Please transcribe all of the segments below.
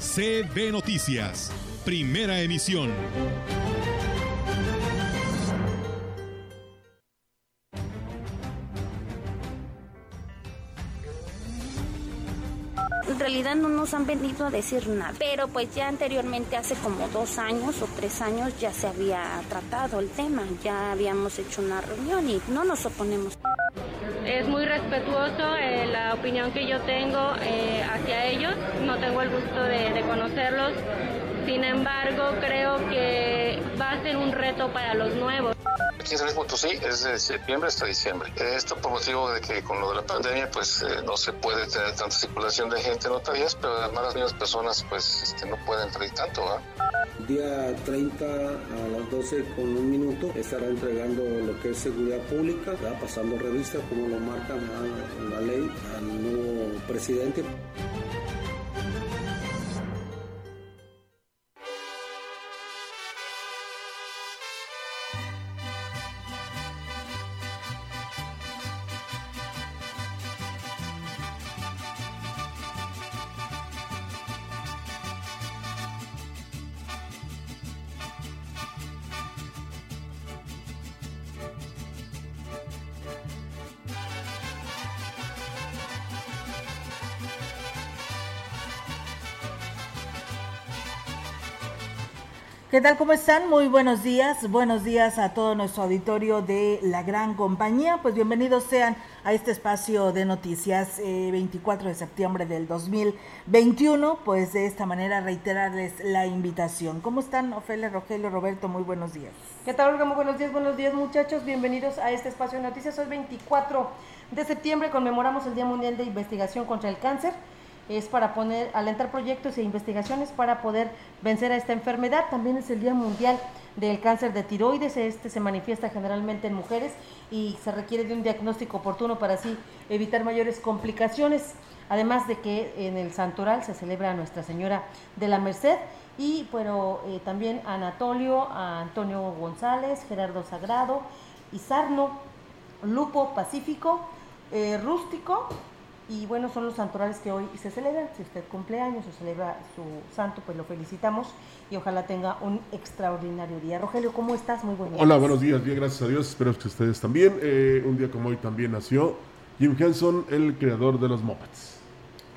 CB Noticias, primera emisión. En realidad no nos han venido a decir nada, pero pues ya anteriormente, hace como dos años o tres años, ya se había tratado el tema, ya habíamos hecho una reunión y no nos oponemos. Es muy respetuoso eh, la opinión que yo tengo eh, hacia ellos, no tengo el gusto de, de conocerlos, sin embargo creo que va a ser un reto para los nuevos. Aquí en San Luis Potosí es de septiembre hasta diciembre. Esto por motivo de que con lo de la pandemia pues eh, no se puede tener tanta circulación de gente en notarias, pero además las mismas personas pues este, no pueden entrar tanto. ¿verdad? Día 30 a las 12 con un minuto estará entregando lo que es seguridad pública, ¿verdad? pasando revista como lo marca la ley al nuevo presidente. ¿Qué tal? ¿Cómo están? Muy buenos días. Buenos días a todo nuestro auditorio de la gran compañía. Pues bienvenidos sean a este espacio de noticias eh, 24 de septiembre del 2021. Pues de esta manera reiterarles la invitación. ¿Cómo están, Ofelia, Rogelio, Roberto? Muy buenos días. ¿Qué tal, Olga? Muy buenos días, buenos días, muchachos. Bienvenidos a este espacio de noticias. Hoy 24 de septiembre conmemoramos el Día Mundial de Investigación contra el Cáncer es para poner, alentar proyectos e investigaciones para poder vencer a esta enfermedad. También es el Día Mundial del Cáncer de Tiroides. Este se manifiesta generalmente en mujeres y se requiere de un diagnóstico oportuno para así evitar mayores complicaciones. Además de que en el Santoral se celebra a Nuestra Señora de la Merced y eh, también a Anatolio, a Antonio González, Gerardo Sagrado, Isarno, Lupo Pacífico, eh, Rústico, y bueno, son los santorales que hoy se celebran. Si usted cumple años o celebra su santo, pues lo felicitamos y ojalá tenga un extraordinario día. Rogelio, ¿cómo estás? Muy buenos Hola, buenos días, bien, gracias a Dios. Espero que ustedes también. Eh, un día como hoy también nació Jim Henson, el creador de los Muppets.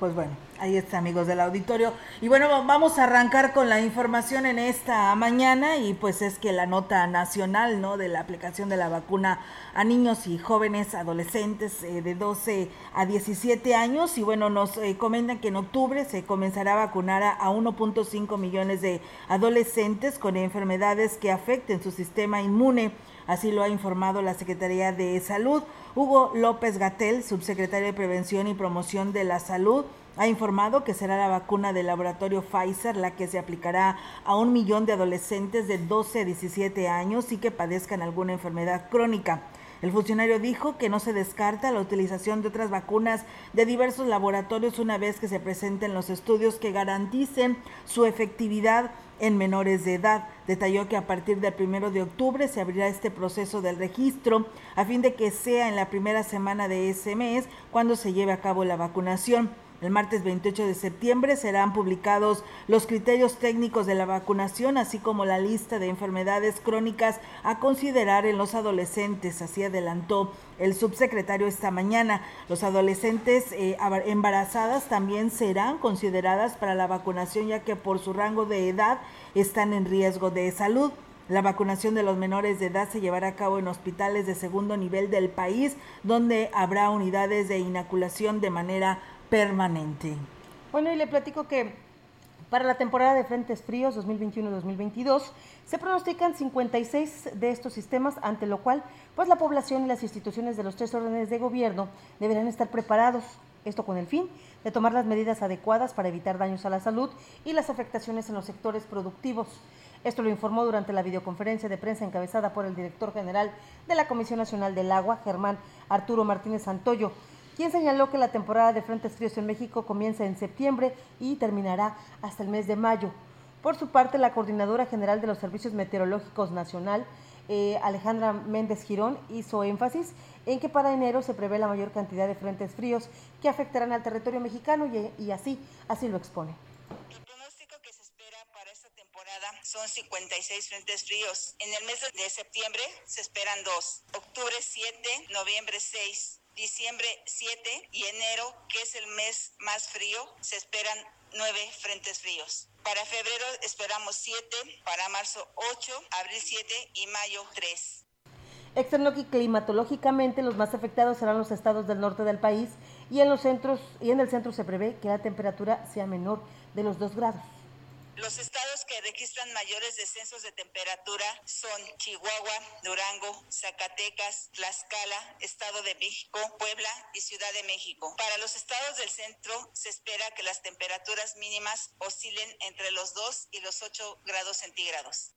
Pues bueno, ahí está, amigos del auditorio. Y bueno, vamos a arrancar con la información en esta mañana y pues es que la nota nacional, ¿no? De la aplicación de la vacuna a niños y jóvenes adolescentes eh, de 12 a 17 años y bueno, nos eh, comentan que en octubre se comenzará a vacunar a, a 1.5 millones de adolescentes con enfermedades que afecten su sistema inmune. Así lo ha informado la Secretaría de Salud. Hugo López Gatel, subsecretario de Prevención y Promoción de la Salud, ha informado que será la vacuna del laboratorio Pfizer la que se aplicará a un millón de adolescentes de 12 a 17 años y que padezcan alguna enfermedad crónica. El funcionario dijo que no se descarta la utilización de otras vacunas de diversos laboratorios una vez que se presenten los estudios que garanticen su efectividad en menores de edad. Detalló que a partir del primero de octubre se abrirá este proceso del registro a fin de que sea en la primera semana de ese mes cuando se lleve a cabo la vacunación. El martes 28 de septiembre serán publicados los criterios técnicos de la vacunación, así como la lista de enfermedades crónicas a considerar en los adolescentes, así adelantó el subsecretario esta mañana. Los adolescentes eh, embarazadas también serán consideradas para la vacunación, ya que por su rango de edad están en riesgo de salud. La vacunación de los menores de edad se llevará a cabo en hospitales de segundo nivel del país, donde habrá unidades de inoculación de manera permanente. Bueno, y le platico que para la temporada de frentes fríos 2021-2022 se pronostican 56 de estos sistemas, ante lo cual pues la población y las instituciones de los tres órdenes de gobierno deberán estar preparados. Esto con el fin de tomar las medidas adecuadas para evitar daños a la salud y las afectaciones en los sectores productivos. Esto lo informó durante la videoconferencia de prensa encabezada por el director general de la Comisión Nacional del Agua, Germán Arturo Martínez Santoyo, quien señaló que la temporada de frentes fríos en México comienza en septiembre y terminará hasta el mes de mayo. Por su parte, la coordinadora general de los Servicios Meteorológicos Nacional, eh, Alejandra Méndez Girón, hizo énfasis en que para enero se prevé la mayor cantidad de frentes fríos que afectarán al territorio mexicano y, y así, así lo expone. Son 56 frentes fríos. En el mes de septiembre se esperan dos, octubre 7, noviembre 6, diciembre 7 y enero, que es el mes más frío, se esperan nueve frentes fríos. Para febrero esperamos 7, para marzo 8, abril 7 y mayo 3. Externo climatológicamente los más afectados serán los estados del norte del país y en los centros y en el centro se prevé que la temperatura sea menor de los 2 grados. Los estados que registran mayores descensos de temperatura son Chihuahua, Durango, Zacatecas, Tlaxcala, Estado de México, Puebla y Ciudad de México. Para los estados del centro se espera que las temperaturas mínimas oscilen entre los 2 y los 8 grados centígrados.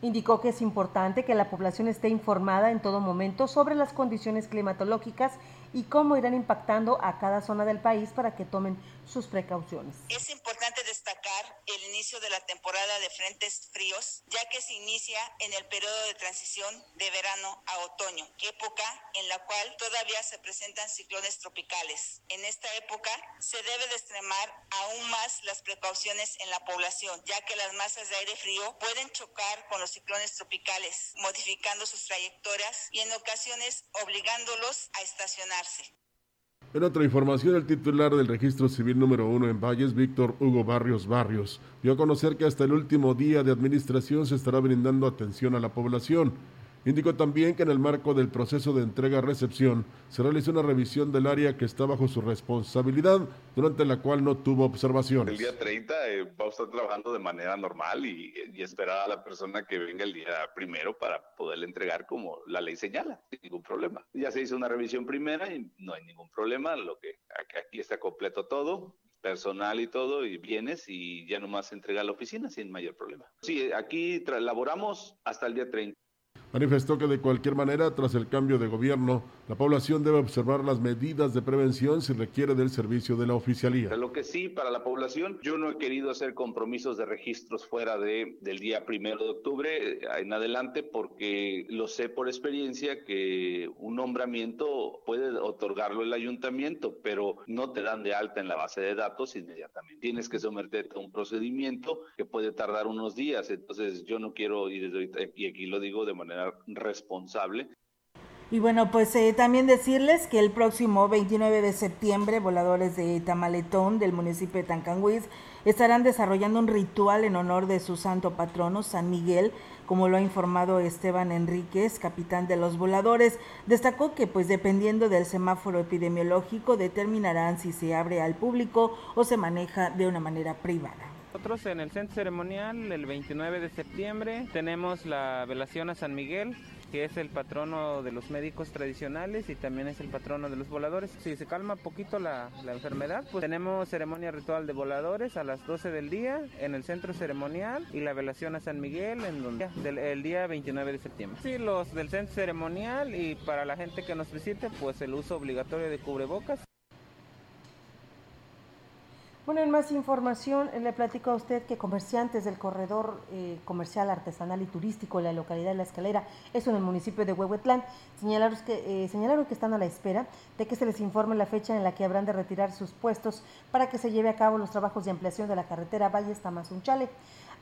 Indicó que es importante que la población esté informada en todo momento sobre las condiciones climatológicas y cómo irán impactando a cada zona del país para que tomen sus precauciones. Es importante destacar el inicio de la temporada de frentes fríos, ya que se inicia en el periodo de transición de verano a otoño, época en la cual todavía se presentan ciclones tropicales. En esta época se debe de extremar aún más las precauciones en la población, ya que las masas de aire frío pueden chocar con los ciclones tropicales, modificando sus trayectorias y en ocasiones obligándolos a estacionarse. En otra información, el titular del registro civil número uno en Valles, Víctor Hugo Barrios Barrios, dio a conocer que hasta el último día de administración se estará brindando atención a la población. Indicó también que en el marco del proceso de entrega-recepción se realizó una revisión del área que está bajo su responsabilidad, durante la cual no tuvo observaciones. El día 30 eh, vamos a estar trabajando de manera normal y, y, esperar a la persona que venga el día primero para poderle entregar como la ley señala, sin ningún problema. Ya se hizo una revisión primera y no hay ningún problema, lo que aquí está completo todo, personal y todo, y bienes, y ya nomás entrega a la oficina sin mayor problema. Sí, aquí laboramos hasta el día 30. Manifestó que de cualquier manera, tras el cambio de gobierno, la población debe observar las medidas de prevención si requiere del servicio de la oficialía. Lo que sí, para la población, yo no he querido hacer compromisos de registros fuera de, del día primero de octubre en adelante porque lo sé por experiencia que un nombramiento puede otorgarlo el ayuntamiento, pero no te dan de alta en la base de datos inmediatamente. Tienes que someterte a un procedimiento que puede tardar unos días. Entonces, yo no quiero, y, desde ahorita, y aquí lo digo de manera responsable. Y bueno, pues eh, también decirles que el próximo 29 de septiembre, voladores de Tamaletón del municipio de Tancanguis estarán desarrollando un ritual en honor de su santo patrono, San Miguel, como lo ha informado Esteban Enríquez, capitán de los voladores. Destacó que pues dependiendo del semáforo epidemiológico determinarán si se abre al público o se maneja de una manera privada. Nosotros en el centro ceremonial, el 29 de septiembre, tenemos la velación a San Miguel, que es el patrono de los médicos tradicionales y también es el patrono de los voladores. Si se calma poquito la, enfermedad, pues tenemos ceremonia ritual de voladores a las 12 del día en el centro ceremonial y la velación a San Miguel en el día 29 de septiembre. Sí, los del centro ceremonial y para la gente que nos visite, pues el uso obligatorio de cubrebocas. Bueno, en más información, le platico a usted que comerciantes del corredor eh, comercial, artesanal y turístico de la localidad de La Escalera, eso en el municipio de Huehuetlán, señalaron que, eh, señalaron que están a la espera de que se les informe la fecha en la que habrán de retirar sus puestos para que se lleve a cabo los trabajos de ampliación de la carretera Valles Tamazunchale.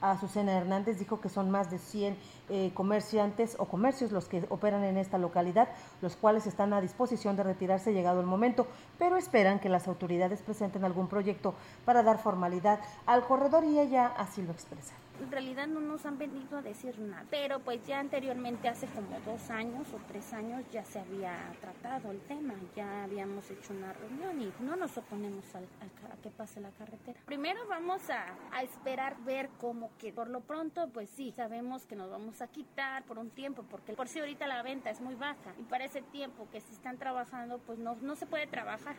Azucena Hernández dijo que son más de 100 eh, comerciantes o comercios los que operan en esta localidad, los cuales están a disposición de retirarse llegado el momento, pero esperan que las autoridades presenten algún proyecto para dar formalidad al corredor y ella así lo expresa en realidad no nos han venido a decir nada. Pero pues ya anteriormente, hace como dos años o tres años, ya se había tratado el tema, ya habíamos hecho una reunión y no nos oponemos al, al, a que pase la carretera. Primero vamos a, a, esperar ver cómo que por lo pronto, pues sí, sabemos que nos vamos a quitar por un tiempo, porque por si ahorita la venta es muy baja y para ese tiempo que se están trabajando, pues no, no se puede trabajar.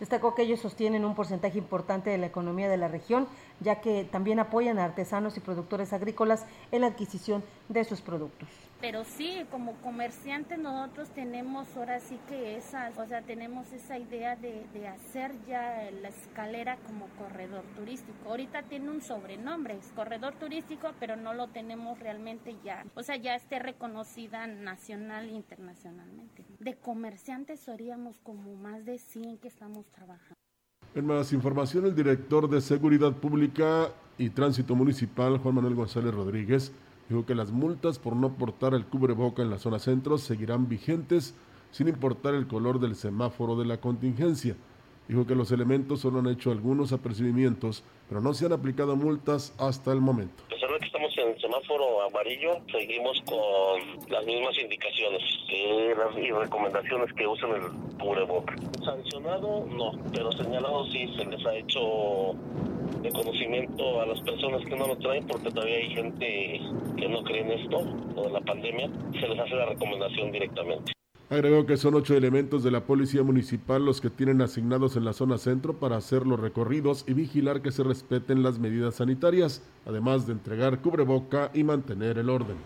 Destacó que ellos sostienen un porcentaje importante de la economía de la región, ya que también apoyan a artesanos y productores agrícolas en la adquisición de sus productos pero sí, como comerciantes nosotros tenemos ahora sí que esa, o sea, tenemos esa idea de, de, hacer ya la escalera como corredor turístico. Ahorita tiene un sobrenombre, es corredor turístico, pero no lo tenemos realmente ya, o sea, ya esté reconocida nacional e internacionalmente. De comerciantes seríamos como más de 100 que estamos trabajando. En más información, el director de Seguridad Pública y Tránsito Municipal, Juan Manuel González Rodríguez, Dijo que las multas por no portar el cubreboca en la zona centro seguirán vigentes sin importar el color del semáforo de la contingencia. Dijo que los elementos solo han hecho algunos apercibimientos, pero no se han aplicado multas hasta el momento. En el semáforo amarillo, seguimos con las mismas indicaciones y recomendaciones que usan el cubreboca. Sancionado, no, pero señalado sí se les ha hecho de conocimiento a las personas que no lo traen, porque todavía hay gente que no cree en esto, o en la pandemia, se les hace la recomendación directamente. Agregó que son ocho elementos de la Policía Municipal los que tienen asignados en la zona centro para hacer los recorridos y vigilar que se respeten las medidas sanitarias, además de entregar cubreboca y mantener el orden.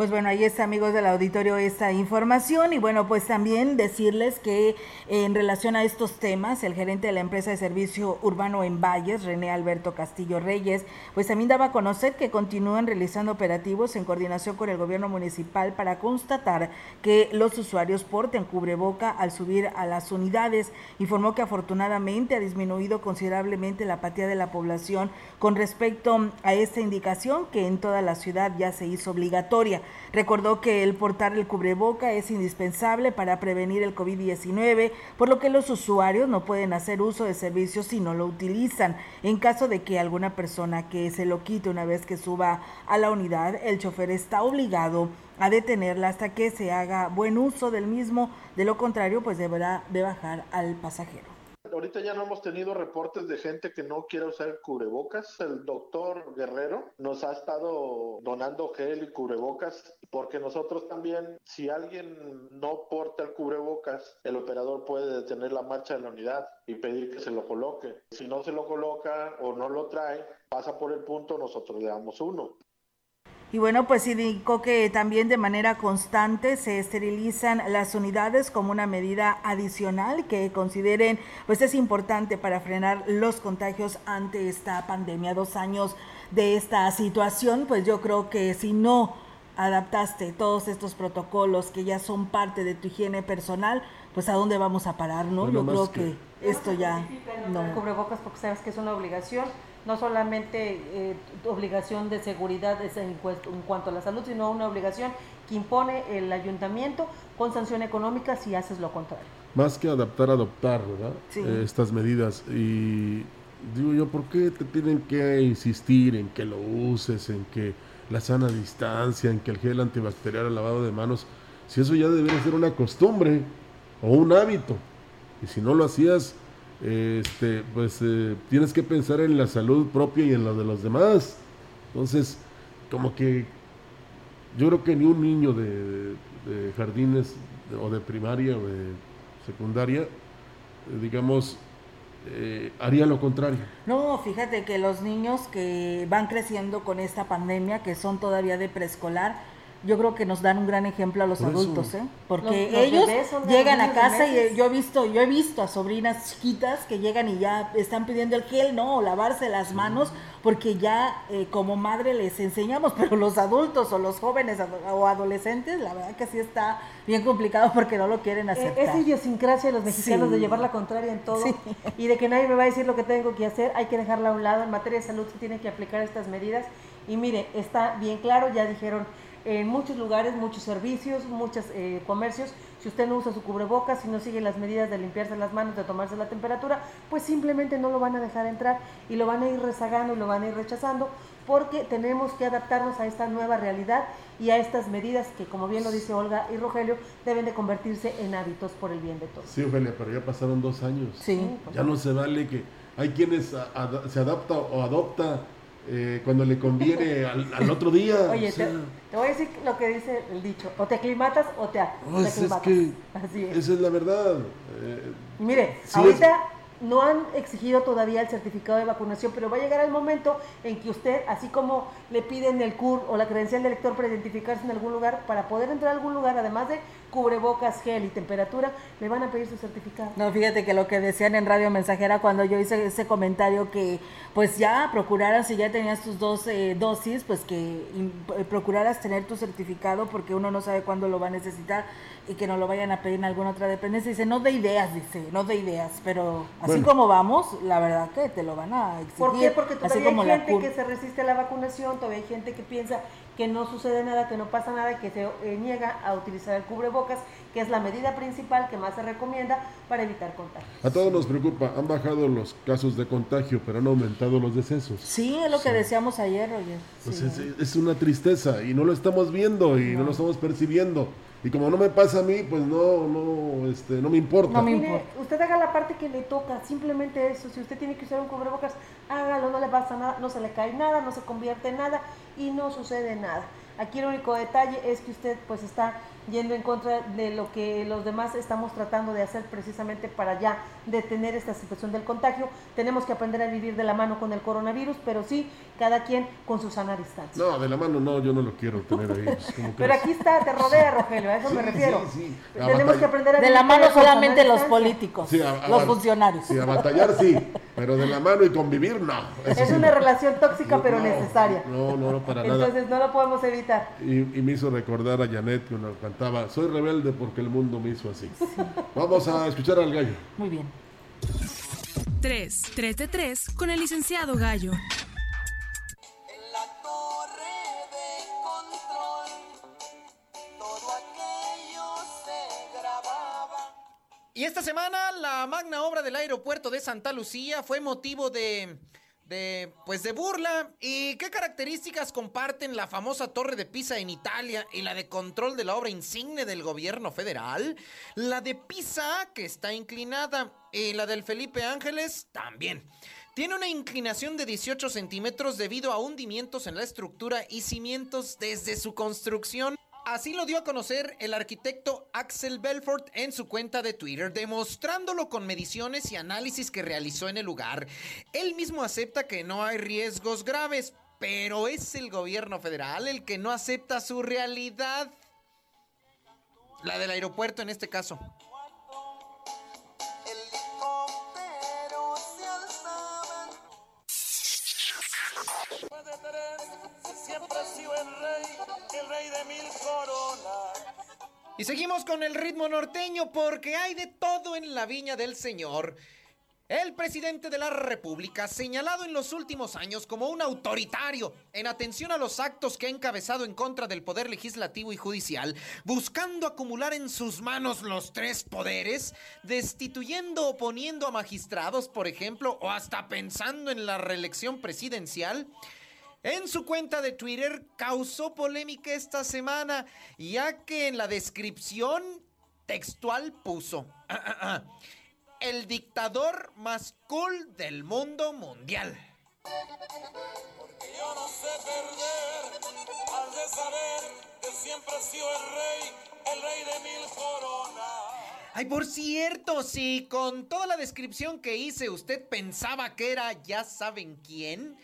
Pues bueno, ahí está, amigos del auditorio, esta información. Y bueno, pues también decirles que en relación a estos temas, el gerente de la empresa de servicio urbano en Valles, René Alberto Castillo Reyes, pues también daba a conocer que continúan realizando operativos en coordinación con el gobierno municipal para constatar que los usuarios porten cubreboca al subir a las unidades. Informó que afortunadamente ha disminuido considerablemente la apatía de la población con respecto a esta indicación que en toda la ciudad ya se hizo obligatoria. Recordó que el portar el cubreboca es indispensable para prevenir el COVID-19, por lo que los usuarios no pueden hacer uso de servicios si no lo utilizan. En caso de que alguna persona que se lo quite una vez que suba a la unidad, el chofer está obligado a detenerla hasta que se haga buen uso del mismo, de lo contrario pues deberá de bajar al pasajero. Ahorita ya no hemos tenido reportes de gente que no quiere usar cubrebocas. El doctor Guerrero nos ha estado donando gel y cubrebocas porque nosotros también, si alguien no porta el cubrebocas, el operador puede detener la marcha de la unidad y pedir que se lo coloque. Si no se lo coloca o no lo trae, pasa por el punto, nosotros le damos uno. Y bueno, pues indicó que también de manera constante se esterilizan las unidades como una medida adicional que consideren pues es importante para frenar los contagios ante esta pandemia. Dos años de esta situación, pues yo creo que si no adaptaste todos estos protocolos que ya son parte de tu higiene personal, pues a dónde vamos a parar, ¿no? yo creo que, esto ya no. Cubrebocas porque sabes que es una obligación no solamente eh, obligación de seguridad en, cuanto a la salud, sino una obligación que impone el ayuntamiento con sanción económica si haces lo contrario. Más que adaptar, adoptar, ¿verdad? Eh, estas medidas. Y digo yo, ¿por qué te tienen que insistir en que lo uses, en que la sana distancia, en que el gel antibacterial, el lavado de manos, si eso ya debería ser una costumbre o un hábito? Y si no lo hacías, este, pues eh, tienes que pensar en la salud propia y en la de los demás. Entonces, como que yo creo que ni un niño de, jardines o de primaria o de secundaria, digamos, eh, haría lo contrario. No, fíjate que los niños que van creciendo con esta pandemia, que son todavía de preescolar, yo creo que nos dan un gran ejemplo a los adultos, ¿eh? Porque ellos llegan a casa y yo he visto, yo he visto a sobrinas chiquitas que llegan y ya están pidiendo el gel, ¿no? O lavarse las manos, porque ya eh, como madre les enseñamos, pero los adultos o los jóvenes o adolescentes, la verdad que sí está bien complicado porque no lo quieren hacer. Es idiosincrasia de los mexicanos de llevar la contraria en todo y de que nadie me va a decir lo que tengo que hacer, hay que dejarla a un lado. En materia de salud se tienen que aplicar estas medidas y mire, está bien claro, ya dijeron en muchos lugares, muchos servicios, muchos eh, comercios, si usted no usa su cubrebocas, si no sigue las medidas de limpiarse las manos, de tomarse la temperatura, pues simplemente no lo van a dejar entrar y lo van a ir rezagando y lo van a ir rechazando porque tenemos que adaptarnos a esta nueva realidad y a estas medidas que, como bien lo dice Olga y Rogelio, deben de convertirse en hábitos por el bien de todos. Sí, Ofelia, pero ya pasaron dos años. Sí. Ya no se vale que hay quienes se adapta o adopta eh, cuando le conviene al, otro día. Oye, te, voy a decir lo que dice el dicho, o te aclimatas o te, pues Es que Así es. Esa es la verdad. Eh, Mire, ahorita no han exigido todavía el certificado de vacunación, pero va a llegar el momento en que usted, así como le piden el CUR o la credencial de lector para identificarse en algún lugar, para poder entrar a algún lugar, además de cubrebocas, gel y temperatura, le van a pedir su certificado. No, fíjate que lo que decían en Radio Mensajera cuando yo hice ese comentario que pues ya procuraras, si ya tenías tus dos eh, dosis, pues que eh, procuraras tener tu certificado porque uno no sabe cuándo lo va a necesitar y que no lo vayan a pedir en alguna otra dependencia. Dice, no de ideas, dice, no de ideas, pero así como vamos, la verdad que te lo van a exigir. ¿Por qué? Porque todavía hay gente que se resiste a la vacunación, todavía hay gente que piensa que no sucede nada, que no pasa nada, que se eh, niega a utilizar el cubrebocas, que es la medida principal que más se recomienda para evitar contagio. A todos nos preocupa, han bajado los casos de contagio, pero han aumentado los decesos. Sí, es lo que decíamos ayer, oye. Pues es, una tristeza y no lo estamos viendo y no, lo estamos percibiendo. Y como no me pasa a mí, pues no, no, este, no me importa. No me importa. usted haga la parte que le toca, simplemente eso. Si usted tiene que usar un cubrebocas, hágalo, no le pasa nada, no se le cae nada, no se convierte en nada y no sucede nada. Aquí el único detalle es que usted pues está yendo en contra de lo que los demás estamos tratando de hacer precisamente para ya detener esta situación del contagio. Tenemos que aprender a vivir de la mano con el coronavirus, pero sí, cada quien con su sana distancia. No, de la mano no, yo no lo quiero tener ahí. pero aquí está, te rodea, Rogelio, a eso me refiero. Tenemos que aprender a vivir de la mano solamente los políticos, los funcionarios. Sí, a batallar sí, pero de la mano y convivir no. es una relación tóxica pero necesaria. No, no, no, para nada. Entonces no lo podemos evitar. Y, me hizo recordar a Janet que una cantaba, soy rebelde porque el mundo me hizo así. Vamos a escuchar al gallo. Muy bien. 3, 3 de 3 con el licenciado Gallo. Y esta semana la magna obra del aeropuerto de Santa Lucía fue motivo de de pues de burla y qué características comparten la famosa Torre de Pisa en Italia y la de control de la obra insigne del gobierno federal, la de Pisa que está inclinada y la del Felipe Ángeles también. Tiene una inclinación de 18 centímetros debido a hundimientos en la estructura y cimientos desde su construcción. Así lo dio a conocer el arquitecto Axel Belfort en su cuenta de Twitter, demostrándolo con mediciones y análisis que realizó en el lugar. Él mismo acepta que no hay riesgos graves, pero es el gobierno federal el que no acepta su realidad. La del aeropuerto en este caso. Y seguimos con el ritmo norteño porque hay de todo en la viña del Señor. El presidente de la República, señalado en los últimos años como un autoritario en atención a los actos que ha encabezado en contra del poder legislativo y judicial, buscando acumular en sus manos los tres poderes, destituyendo o poniendo a magistrados, por ejemplo, o hasta pensando en la reelección presidencial, en su cuenta de Twitter causó polémica esta semana, ya que en la descripción textual puso el dictador más cool del mundo mundial. Porque yo no sé perder, al de saber que siempre ha sido el rey, el rey de mil coronas. Ay, por cierto, si con toda la descripción que hice usted pensaba que era ya saben quién,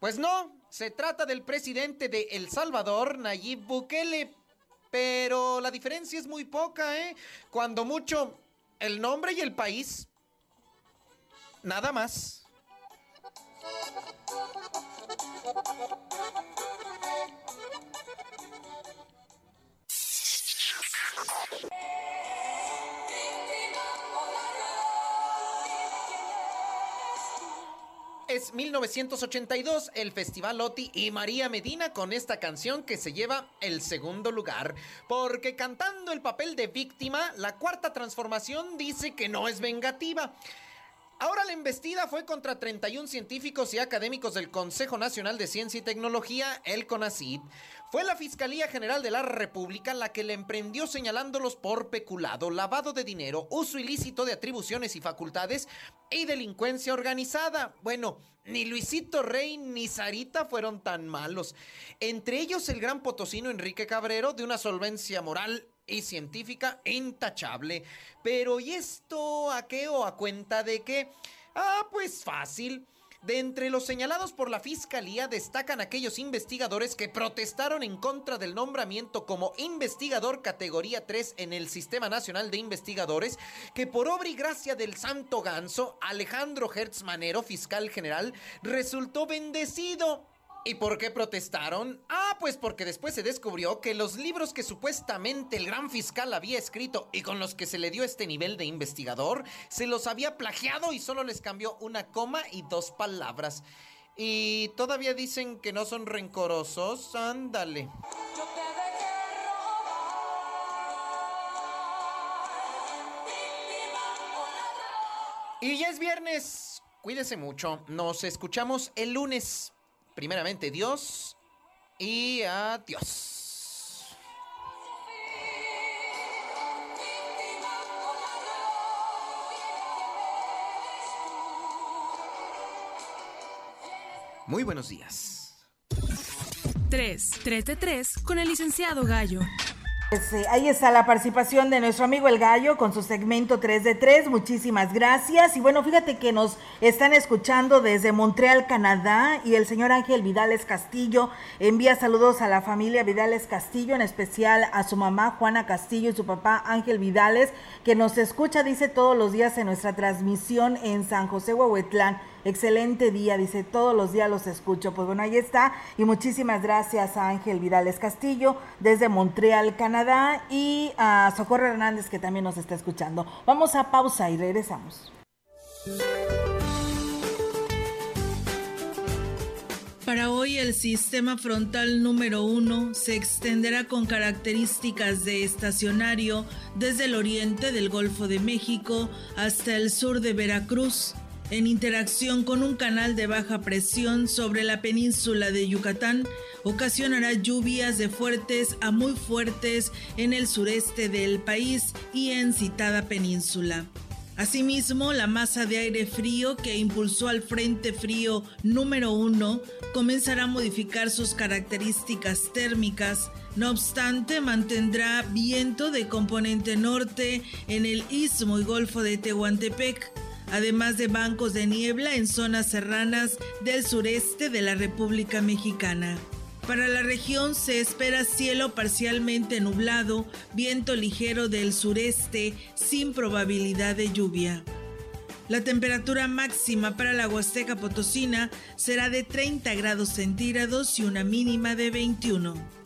pues no, se trata del presidente de El Salvador, Nayib Bukele. Pero la diferencia es muy poca, ¿eh? Cuando mucho, el nombre y el país. Nada más. Es 1982, el Festival Oti y María Medina con esta canción que se lleva el segundo lugar. Porque cantando el papel de víctima, la cuarta transformación dice que no es vengativa. Ahora la embestida fue contra 31 científicos y académicos del Consejo Nacional de Ciencia y Tecnología, el CONACYT. Fue la Fiscalía General de la República la que le emprendió señalándolos por peculado, lavado de dinero, uso ilícito de atribuciones y facultades y delincuencia organizada. Bueno, ni Luisito Rey ni Sarita fueron tan malos. Entre ellos el gran potosino Enrique Cabrero, de una solvencia moral y científica intachable. Pero ¿y esto a qué o a cuenta de qué? Ah, pues fácil. De entre los señalados por la Fiscalía destacan aquellos investigadores que protestaron en contra del nombramiento como investigador categoría 3 en el Sistema Nacional de Investigadores, que por obra y gracia del santo ganso, Alejandro Hertz Manero, fiscal general, resultó bendecido. ¿Y por qué protestaron? Ah, pues porque después se descubrió que los libros que supuestamente el gran fiscal había escrito y con los que se le dio este nivel de investigador, se los había plagiado y solo les cambió una coma y dos palabras. Y todavía dicen que no son rencorosos. Ándale. Y ya es viernes. Cuídese mucho. Nos escuchamos el lunes. Primeramente Dios y adiós. Muy buenos días. 3, 3 de 3 con el licenciado Gallo. Ahí está la participación de nuestro amigo El Gallo con su segmento 3 de 3. Muchísimas gracias. Y bueno, fíjate que nos están escuchando desde Montreal, Canadá. Y el señor Ángel Vidales Castillo envía saludos a la familia Vidales Castillo, en especial a su mamá Juana Castillo y su papá Ángel Vidales, que nos escucha, dice, todos los días en nuestra transmisión en San José Huehuetlán. Excelente día, dice, todos los días los escucho. Pues bueno, ahí está. Y muchísimas gracias a Ángel Vidales Castillo desde Montreal, Canadá, y a Socorro Hernández que también nos está escuchando. Vamos a pausa y regresamos. Para hoy el sistema frontal número uno se extenderá con características de estacionario desde el oriente del Golfo de México hasta el sur de Veracruz en interacción con un canal de baja presión sobre la península de Yucatán, ocasionará lluvias de fuertes a muy fuertes en el sureste del país y en citada península. Asimismo, la masa de aire frío que impulsó al Frente Frío número 1 comenzará a modificar sus características térmicas. No obstante, mantendrá viento de componente norte en el istmo y golfo de Tehuantepec además de bancos de niebla en zonas serranas del sureste de la República Mexicana. Para la región se espera cielo parcialmente nublado, viento ligero del sureste sin probabilidad de lluvia. La temperatura máxima para la Huasteca Potosina será de 30 grados centígrados y una mínima de 21.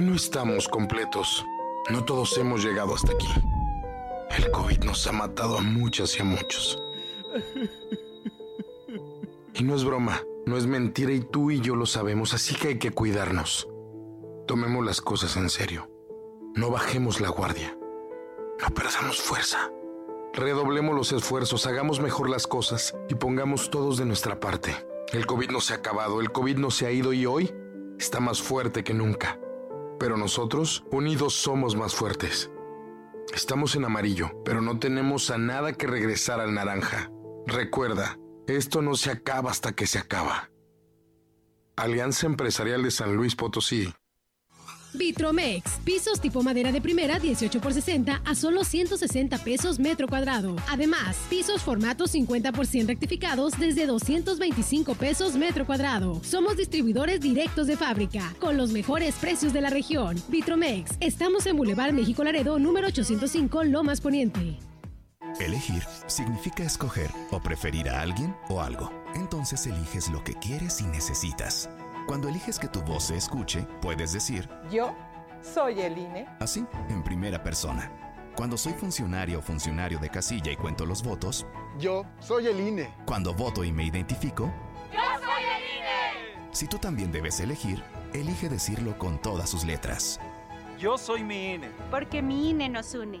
Hoy no estamos completos. No todos hemos llegado hasta aquí. El COVID nos ha matado a muchas y a muchos. Y no es broma, no es mentira y tú y yo lo sabemos, así que hay que cuidarnos. Tomemos las cosas en serio. No bajemos la guardia. No perdamos fuerza. Redoblemos los esfuerzos, hagamos mejor las cosas y pongamos todos de nuestra parte. El COVID no se ha acabado, el COVID no se ha ido y hoy está más fuerte que nunca. Pero nosotros, unidos, somos más fuertes. Estamos en amarillo, pero no tenemos a nada que regresar al naranja. Recuerda, esto no se acaba hasta que se acaba. Alianza Empresarial de San Luis Potosí. Vitromex, pisos tipo madera de primera 18 por 60 a solo 160 pesos metro cuadrado. Además, pisos formato 50% rectificados desde 225 pesos metro cuadrado. Somos distribuidores directos de fábrica, con los mejores precios de la región. Vitromex, estamos en Boulevard México Laredo, número 805, Lomas Poniente. Elegir significa escoger o preferir a alguien o algo. Entonces eliges lo que quieres y necesitas. Cuando eliges que tu voz se escuche, puedes decir, Yo soy el INE. así, en primera persona. Cuando soy funcionario o funcionario de casilla y cuento los votos, Yo soy el INE. cuando voto y me identifico, ¡Yo soy el INE! si tú también debes elegir, elige decirlo con todas sus letras. Yo soy mi INE. Porque mi INE nos une.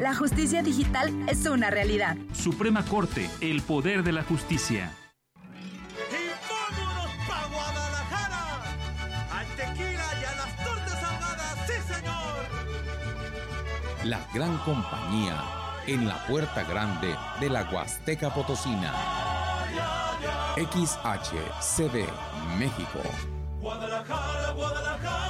La justicia digital es una realidad. Suprema Corte, el poder de la justicia. ¡Vámonos pa' Guadalajara! ¡Al tequila y a las tortas ahogadas! ¡Sí, señor! La gran compañía en la puerta grande de la Huasteca Potosina. XHCD México. Guadalajara, Guadalajara.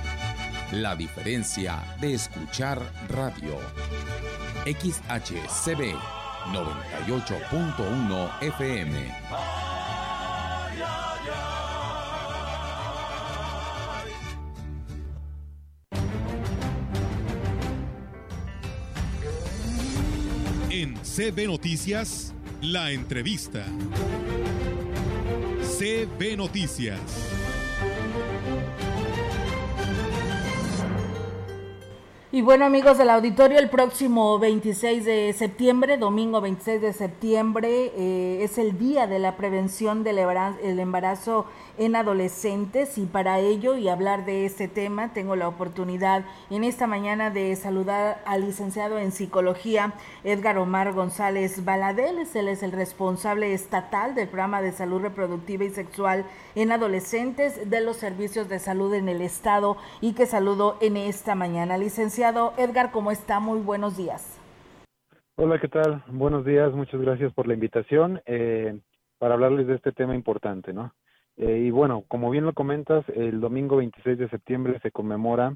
la diferencia de escuchar radio. XHCB 98.1 FM. En CB Noticias, la entrevista. CB Noticias. Y bueno amigos del auditorio, el próximo 26 de septiembre, domingo 26 de septiembre, eh, es el día de la prevención del embarazo, en adolescentes y para ello y hablar de este tema tengo la oportunidad en esta mañana de saludar al licenciado en psicología Edgar Omar González Baladel, él es el responsable estatal del programa de salud reproductiva y sexual en adolescentes de los servicios de salud en el estado y que saludo en esta mañana. Licenciado Edgar, ¿cómo está? Muy buenos días. Hola, ¿qué tal? Buenos días, muchas gracias por la invitación eh, para hablarles de este tema importante, ¿no? Eh, y bueno, como bien lo comentas, el domingo 26 de septiembre se conmemora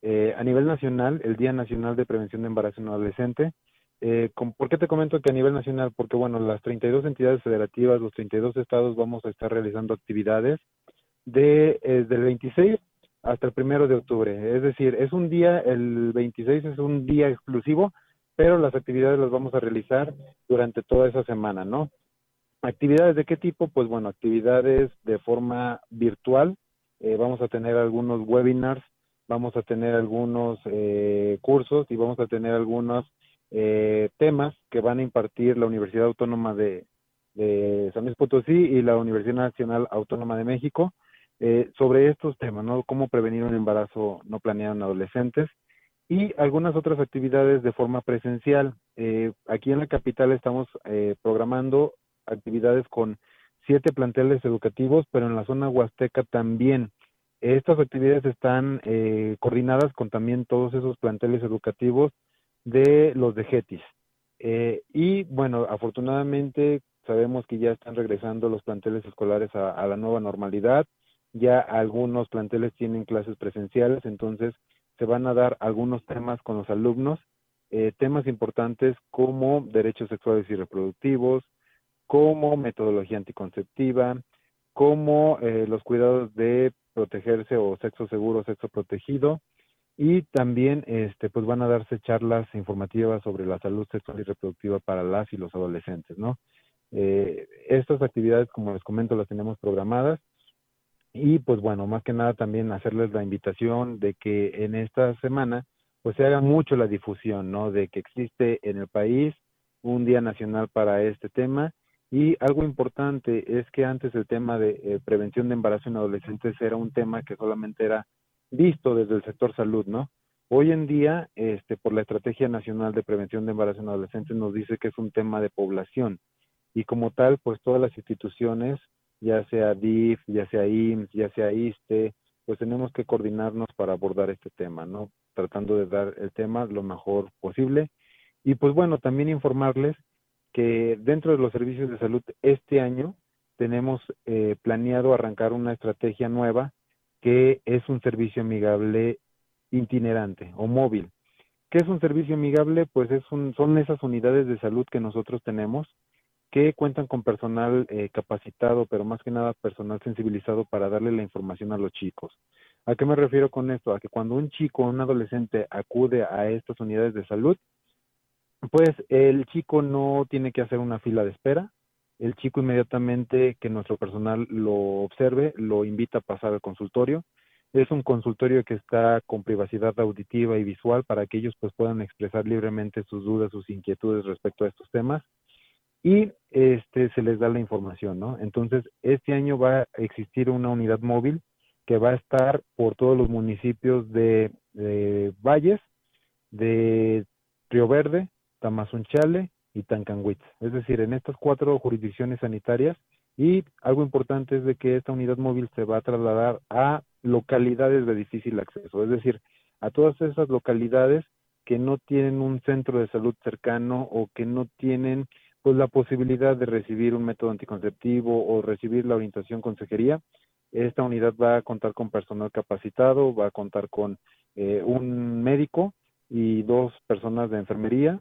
eh, a nivel nacional el Día Nacional de Prevención de Embarazo en Adolescente. Eh, con- ¿Por qué te comento que a nivel nacional? Porque, bueno, las 32 entidades federativas, los 32 estados vamos a estar realizando actividades de, eh, del 26 hasta el primero de octubre. Es decir, es un día, el 26 es un día exclusivo, pero las actividades las vamos a realizar durante toda esa semana, ¿no? ¿Actividades de qué tipo? Pues bueno, actividades de forma virtual. Eh, vamos a tener algunos webinars, vamos a tener algunos eh, cursos y vamos a tener algunos eh, temas que van a impartir la Universidad Autónoma de, de San Luis Potosí y la Universidad Nacional Autónoma de México eh, sobre estos temas, ¿no? Cómo prevenir un embarazo no planeado en adolescentes y algunas otras actividades de forma presencial. Eh, aquí en la capital estamos programando actividades con siete planteles educativos, pero en la zona huasteca también. Estas actividades están eh, coordinadas con también todos esos planteles educativos de los de GETIS. Eh, y bueno, afortunadamente sabemos que ya están regresando los planteles escolares a, la nueva normalidad. Ya algunos planteles tienen clases presenciales, entonces se van a dar algunos temas con los alumnos, eh, temas importantes como derechos sexuales y reproductivos, como metodología anticonceptiva, como eh, los cuidados de protegerse o sexo seguro, sexo protegido, y también este pues van a darse charlas informativas sobre la salud sexual y reproductiva para las y los adolescentes, ¿no? Eh, estas actividades, como les comento, las tenemos programadas y pues bueno, más que nada también hacerles la invitación de que en esta semana pues se haga mucho la difusión, ¿no? De que existe en el país un día nacional para este tema y algo importante es que antes el tema de eh, prevención de embarazo en adolescentes era un tema que solamente era visto desde el sector salud, ¿no? Hoy en día, este, por la Estrategia Nacional de Prevención de Embarazo en Adolescentes, nos dice que es un tema de población y como tal, pues todas las instituciones, ya sea DIF, ya sea IMSS, ya sea ISTE, pues tenemos que coordinarnos para abordar este tema, ¿no? Tratando de dar el tema lo mejor posible. Y pues bueno, también informarles que dentro de los servicios de salud este año tenemos eh, planeado arrancar una estrategia nueva que es un servicio amigable itinerante o móvil. ¿Qué es un servicio amigable? Pues es un, son esas unidades de salud que nosotros tenemos que cuentan con personal eh, capacitado, pero más que nada personal sensibilizado para darle la información a los chicos. ¿A qué me refiero con esto? A que cuando un chico o un adolescente acude a estas unidades de salud, pues el chico no tiene que hacer una fila de espera, el chico inmediatamente que nuestro personal lo observe, lo invita a pasar al consultorio. Es un consultorio que está con privacidad auditiva y visual para que ellos pues puedan expresar libremente sus dudas, sus inquietudes respecto a estos temas y este se les da la información, ¿no? Entonces, este año va a existir una unidad móvil que va a estar por todos los municipios de, Valles, de Río Verde, Tamazunchale y Tancanhuitz. Es decir, en estas cuatro jurisdicciones sanitarias y algo importante es de que esta unidad móvil se va a trasladar a localidades de difícil acceso, es decir, a todas esas localidades que no tienen un centro de salud cercano o que no tienen pues la posibilidad de recibir un método anticonceptivo o recibir la orientación consejería. Esta unidad va a contar con personal capacitado, va a contar con eh, un médico y dos personas de enfermería,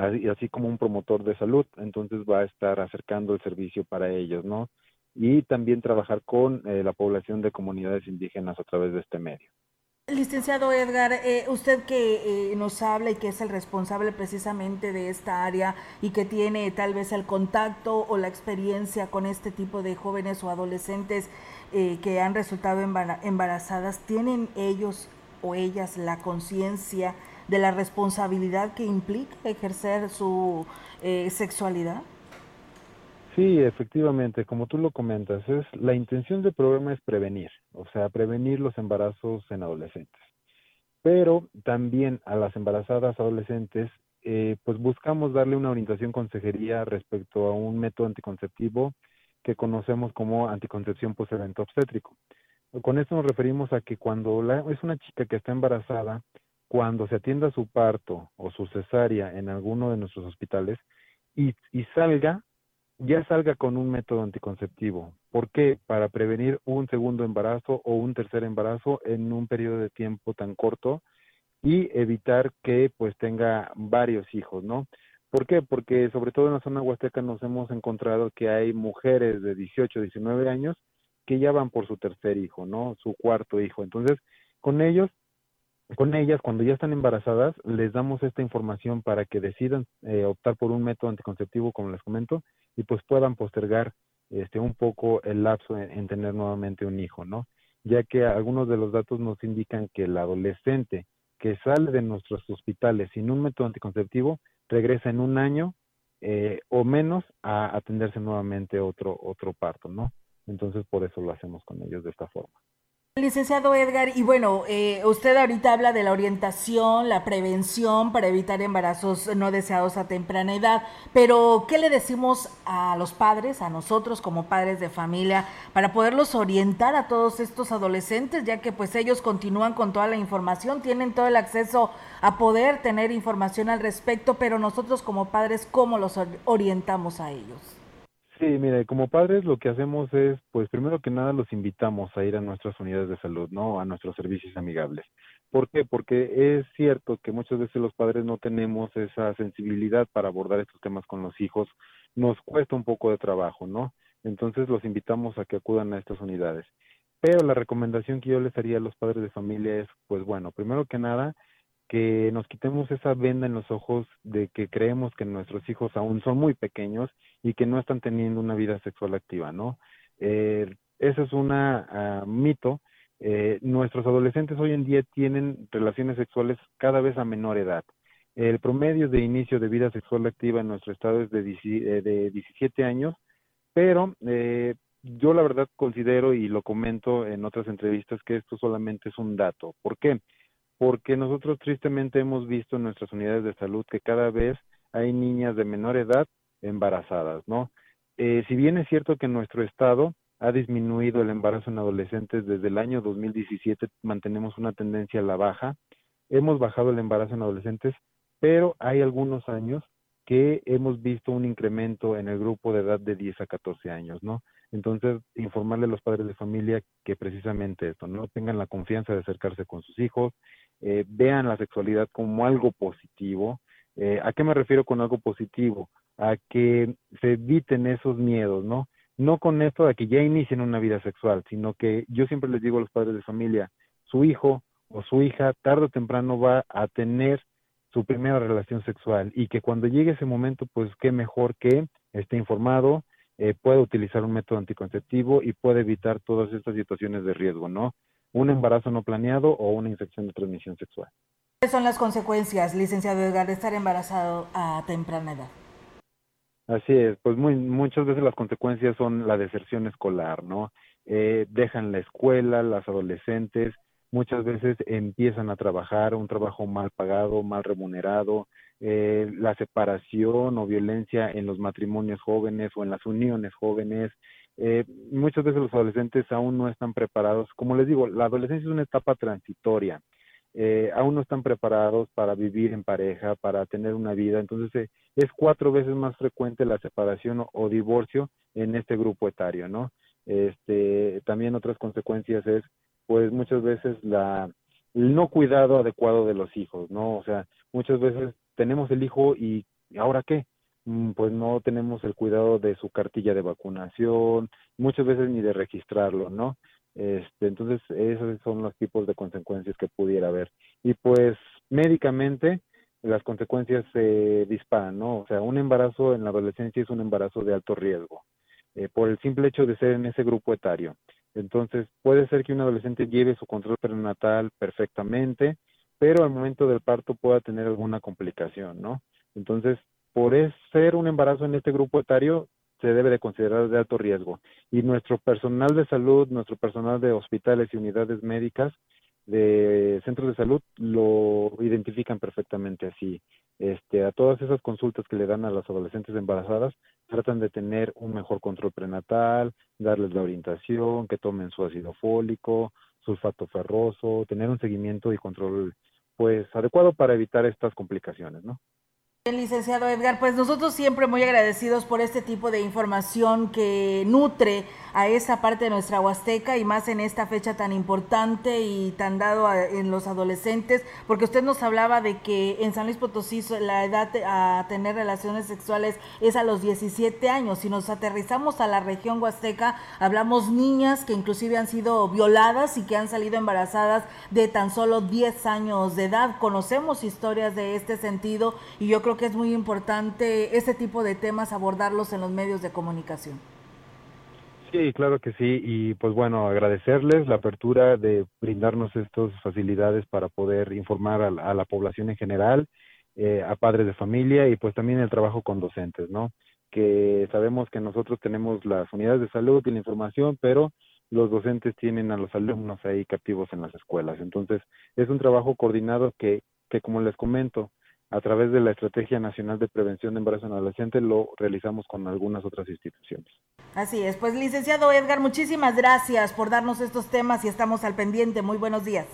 así, así como un promotor de salud. Entonces va a estar acercando el servicio para ellos, ¿no? Y también trabajar con eh, la población de comunidades indígenas a través de este medio. Licenciado Edgar, eh, usted que eh, nos habla y que es el responsable precisamente de esta área y que tiene tal vez el contacto o la experiencia con este tipo de jóvenes o adolescentes eh, que han resultado embarazadas, ¿tienen ellos o ellas la conciencia de la responsabilidad que implica ejercer su sexualidad? Sí, efectivamente, como tú lo comentas, es la intención del programa es prevenir, o sea, prevenir los embarazos en adolescentes. Pero también a las embarazadas adolescentes, eh, pues buscamos darle una orientación consejería respecto a un método anticonceptivo que conocemos como anticoncepción post-evento obstétrico. Con esto nos referimos a que cuando es una chica que está embarazada, cuando se atienda su parto o su cesárea en alguno de nuestros hospitales y, y salga, ya salga con un método anticonceptivo. ¿Por qué? Para prevenir un segundo embarazo o un tercer embarazo en un periodo de tiempo tan corto y evitar que pues tenga varios hijos, ¿no? ¿Por qué? Porque sobre todo en la zona huasteca nos hemos encontrado que hay mujeres de 18, 19 años que ya van por su tercer hijo, ¿no? Su cuarto hijo. Entonces, con ellos con ellas, cuando ya están embarazadas, les damos esta información para que decidan eh, optar por un método anticonceptivo, como les comento, y pues puedan postergar este un poco el lapso en, tener nuevamente un hijo, ¿no? Ya que algunos de los datos nos indican que el adolescente que sale de nuestros hospitales sin un método anticonceptivo regresa en un año eh, o menos a atenderse nuevamente otro otro parto, ¿no? Entonces por eso lo hacemos con ellos de esta forma. Licenciado Edgar, y bueno, eh, usted ahorita habla de la orientación, la prevención para evitar embarazos no deseados a temprana edad, pero ¿qué le decimos a los padres, a nosotros como padres de familia, para poderlos orientar a todos estos adolescentes, ya que pues ellos continúan con toda la información, tienen todo el acceso a poder tener información al respecto, pero nosotros como padres, ¿cómo los orientamos a ellos? Sí, mire, como padres lo que hacemos es, pues primero que nada los invitamos a ir a nuestras unidades de salud, ¿no? A nuestros servicios amigables. ¿Por qué? Porque es cierto que muchas veces los padres no tenemos esa sensibilidad para abordar estos temas con los hijos. Nos cuesta un poco de trabajo, ¿no? Entonces los invitamos a que acudan a estas unidades. Pero la recomendación que yo les haría a los padres de familia es, pues bueno, primero que nada, que nos quitemos esa venda en los ojos de que creemos que nuestros hijos aún son muy pequeños y que no están teniendo una vida sexual activa, ¿no? Eh, eso es un ah, mito. Eh, nuestros adolescentes hoy en día tienen relaciones sexuales cada vez a menor edad. El promedio de inicio de vida sexual activa en nuestro estado es de, eh, de 17 años, pero eh, yo la verdad considero y lo comento en otras entrevistas que esto solamente es un dato. ¿Por qué? Porque nosotros tristemente hemos visto en nuestras unidades de salud que cada vez hay niñas de menor edad embarazadas, ¿no? Eh, si bien es cierto que en nuestro estado ha disminuido el embarazo en adolescentes desde el año 2017, mantenemos una tendencia a la baja, hemos bajado el embarazo en adolescentes, pero hay algunos años que hemos visto un incremento en el grupo de edad de 10 a 14 años, ¿no? Entonces, informarle a los padres de familia que precisamente esto, ¿no? Tengan la confianza de acercarse con sus hijos, eh, vean la sexualidad como algo positivo. Eh, ¿A qué me refiero con algo positivo? A que se eviten esos miedos, ¿no? No con esto de que ya inicien una vida sexual, sino que yo siempre les digo a los padres de familia, su hijo o su hija tarde o temprano va a tener su primera relación sexual y que cuando llegue ese momento, pues qué mejor que esté informado, eh, pueda utilizar un método anticonceptivo y pueda evitar todas estas situaciones de riesgo, ¿no? Un embarazo no planeado o una infección de transmisión sexual. ¿Cuáles son las consecuencias, licenciado Edgar, de estar embarazado a temprana edad? Así es, pues muy, muchas veces las consecuencias son la deserción escolar, ¿no? Eh, dejan la escuela, las adolescentes, muchas veces empiezan a trabajar, un trabajo mal pagado, mal remunerado, eh, la separación o violencia en los matrimonios jóvenes o en las uniones jóvenes. Eh, muchas veces los adolescentes aún no están preparados. Como les digo, la adolescencia es una etapa transitoria. Eh, aún no están preparados para vivir en pareja, para tener una vida. Entonces es cuatro veces más frecuente la separación o, o, divorcio en este grupo etario, ¿no? Este, también otras consecuencias es pues muchas veces la el no cuidado adecuado de los hijos, ¿no? O sea, muchas veces tenemos el hijo y ¿ahora qué? Mm, pues no tenemos el cuidado de su cartilla de vacunación, muchas veces ni de registrarlo, ¿no? Este, entonces, esos son los tipos de consecuencias que pudiera haber. Y pues médicamente las consecuencias se disparan, ¿no? O sea, un embarazo en la adolescencia es un embarazo de alto riesgo, eh, por el simple hecho de ser en ese grupo etario. Entonces, puede ser que un adolescente lleve su control prenatal perfectamente, pero al momento del parto pueda tener alguna complicación, ¿no? Entonces, por ser un embarazo en este grupo etario, se debe de considerar de alto riesgo. Y nuestro personal de salud, nuestro personal de hospitales y unidades médicas de centros de salud lo identifican perfectamente así. Este, a todas esas consultas que le dan a las adolescentes embarazadas, tratan de tener un mejor control prenatal, darles la orientación, que tomen su ácido fólico, sulfato ferroso, tener un seguimiento y control pues adecuado para evitar estas complicaciones, ¿no? Licenciado Edgar, pues nosotros siempre muy agradecidos por este tipo de información que nutre a esa parte de nuestra Huasteca y más en esta fecha tan importante y tan dado en los adolescentes, porque usted nos hablaba de que en San Luis Potosí la edad a tener relaciones sexuales es a los 17 años. Si nos aterrizamos a la región Huasteca, hablamos niñas que inclusive han sido violadas y que han salido embarazadas de tan solo 10 años de edad. Conocemos historias de este sentido y yo creo que es muy importante este tipo de temas abordarlos en los medios de comunicación. Sí, claro que sí, y pues bueno, agradecerles la apertura de brindarnos estas facilidades para poder informar a la, a la población en general, eh, a padres de familia y pues también el trabajo con docentes, ¿no? Que sabemos que nosotros tenemos las unidades de salud y la información, pero los docentes tienen a los alumnos ahí captivos en las escuelas. Entonces, es un trabajo coordinado que, que como les comento, a través de la Estrategia Nacional de Prevención de Embarazo en Adolescentes lo realizamos con algunas otras instituciones. Así es, pues licenciado Edgar, muchísimas gracias por darnos estos temas y estamos al pendiente. Muy buenos días.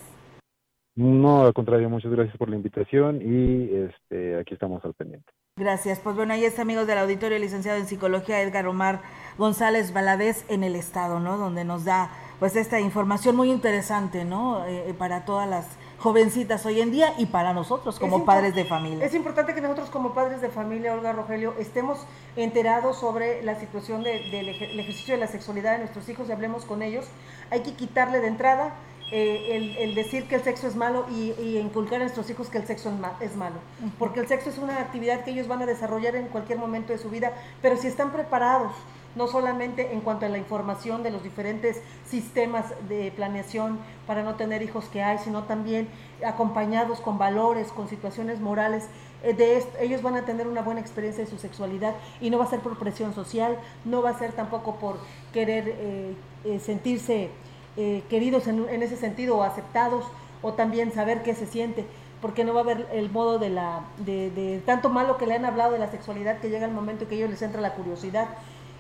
No, al contrario, muchas gracias por la invitación y este, aquí estamos al pendiente. Gracias. Pues bueno, ahí está, amigos del auditorio, licenciado en psicología Edgar Omar González Valadez en el Estado, ¿no? Donde nos da pues esta información muy interesante, ¿no? Eh, para todas las jovencitas hoy en día y para nosotros como padres de familia. Es importante que nosotros como padres de familia, Olga Rogelio, estemos enterados sobre la situación del de, ejercicio de la sexualidad de nuestros hijos y hablemos con ellos. Hay que quitarle de entrada eh, el, el, decir que el sexo es malo y, y, inculcar a nuestros hijos que el sexo es malo. Porque el sexo es una actividad que ellos van a desarrollar en cualquier momento de su vida, pero si están preparados, no solamente en cuanto a la información de los diferentes sistemas de planeación para no tener hijos que hay, sino también acompañados con valores, con situaciones morales. Eh, de esto, ellos van a tener una buena experiencia de su sexualidad y no va a ser por presión social, no va a ser tampoco por querer eh, eh, sentirse eh, queridos en, ese sentido o aceptados o también saber qué se siente, porque no va a haber el modo de la de tanto malo que le han hablado de la sexualidad que llega el momento que ellos les entra la curiosidad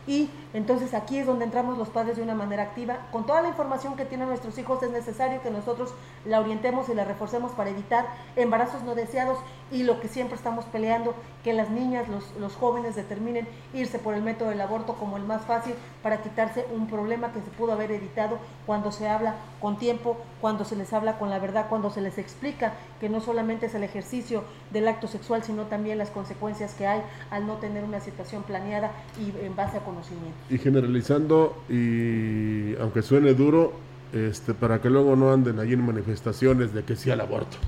y entonces aquí es donde entramos los padres de una manera activa. Con toda la información que tienen nuestros hijos es necesario que nosotros la orientemos y la reforcemos para evitar embarazos no deseados y lo que siempre estamos peleando, que las niñas, los, jóvenes determinen irse por el método del aborto como el más fácil para quitarse un problema que se pudo haber evitado cuando se habla con tiempo, cuando se les habla con la verdad, cuando se les explica que no solamente es el ejercicio del acto sexual, sino también las consecuencias que hay al no tener una situación planeada y en base a conocimiento. Y generalizando, y aunque suene duro, este, para que luego no anden ahí en manifestaciones de que sea el aborto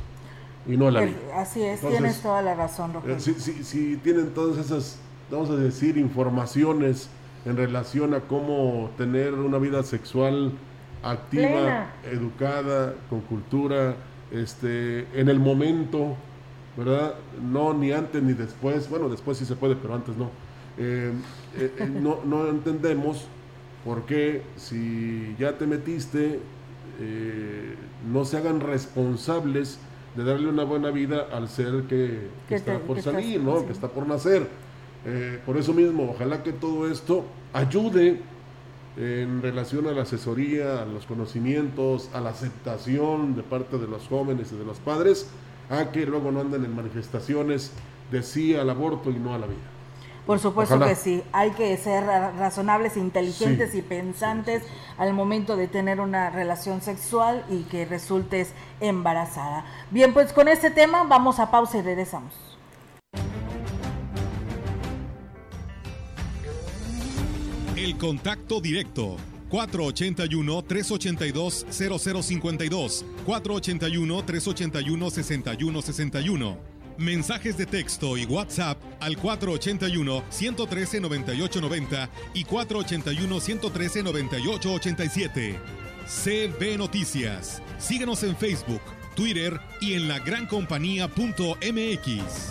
y no la vida. Así es, tienes toda la razón, Rogelio. Eh, si, si, tienen todas esas, vamos a decir, informaciones en relación a cómo tener una vida sexual activa, educada, con cultura, este, en el momento, ¿verdad? No ni antes ni después, bueno, después sí se puede, pero antes no. Eh, eh, no, no, entendemos por qué si ya te metiste, no se hagan responsables de darle una buena vida al ser que, está por salir, ¿no? que está por nacer. Eh, por eso mismo, ojalá que todo esto ayude en relación a la asesoría, a los conocimientos, a la aceptación de parte de los jóvenes y de los padres, a que luego no anden en manifestaciones de sí al aborto y no a la vida. Por supuesto que sí, hay que ser razonables, inteligentes y pensantes al momento de tener una relación sexual y que resultes embarazada. Bien, pues con este tema vamos a pausa y regresamos. El contacto directo 481-382-0052, 481-381-6161 mensajes de texto y WhatsApp al 481-113-9890 y 481-113-9887. CB Noticias. Síguenos en Facebook, Twitter y en lagrancompañía.mx.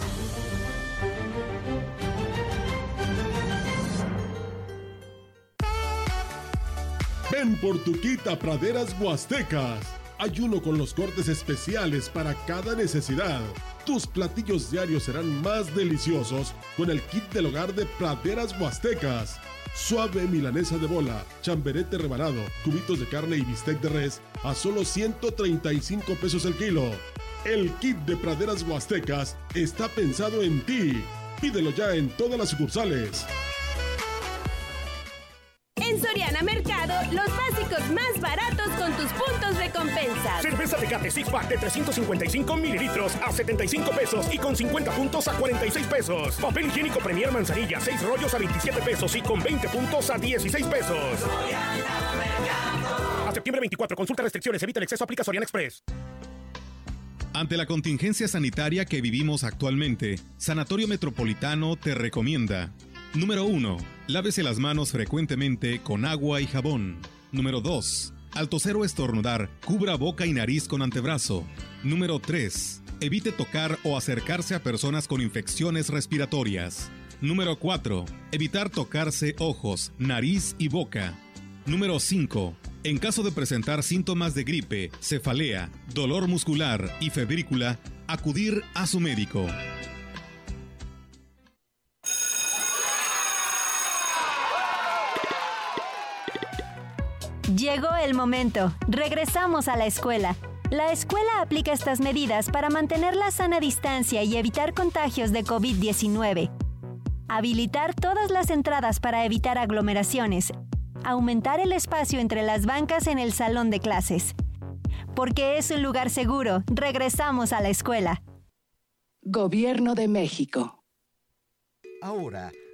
Ven por tu quita praderas huastecas. Hay uno con los cortes especiales para cada necesidad tus platillos diarios serán más deliciosos con el kit del hogar de Praderas Huastecas. Suave milanesa de bola, chamberete rebanado, cubitos de carne y bistec de res a solo 135 pesos el kilo. El kit de Praderas Huastecas está pensado en ti. Pídelo ya en todas las sucursales. En Soriana Mercado, los básicos más baratos con tus puntos recompensa. Cerveza Tecate Six Pack de 355 mililitros a 75 pesos y con 50 puntos a 46 pesos. Papel higiénico Premier Manzanilla, 6 rollos a 27 pesos y con 20 puntos a 16 pesos. A septiembre 24, consulta restricciones, evita el exceso, aplica Soriana Express. Ante la contingencia sanitaria que vivimos actualmente, Sanatorio Metropolitano te recomienda Número 1. Lávese las manos frecuentemente con agua y jabón. Número 2. Al toser o estornudar, cubra boca y nariz con antebrazo. Número 3. Evite tocar o acercarse a personas con infecciones respiratorias. Número 4. Evitar tocarse ojos, nariz y boca. Número 5. En caso de presentar síntomas de gripe, cefalea, dolor muscular y febrícula, acudir a su médico. Llegó el momento. Regresamos a la escuela. La escuela aplica estas medidas para mantener la sana distancia y evitar contagios de COVID-19. Habilitar todas las entradas para evitar aglomeraciones. Aumentar el espacio entre las bancas en el salón de clases. Porque es un lugar seguro, regresamos a la escuela. Gobierno de México. Ahora,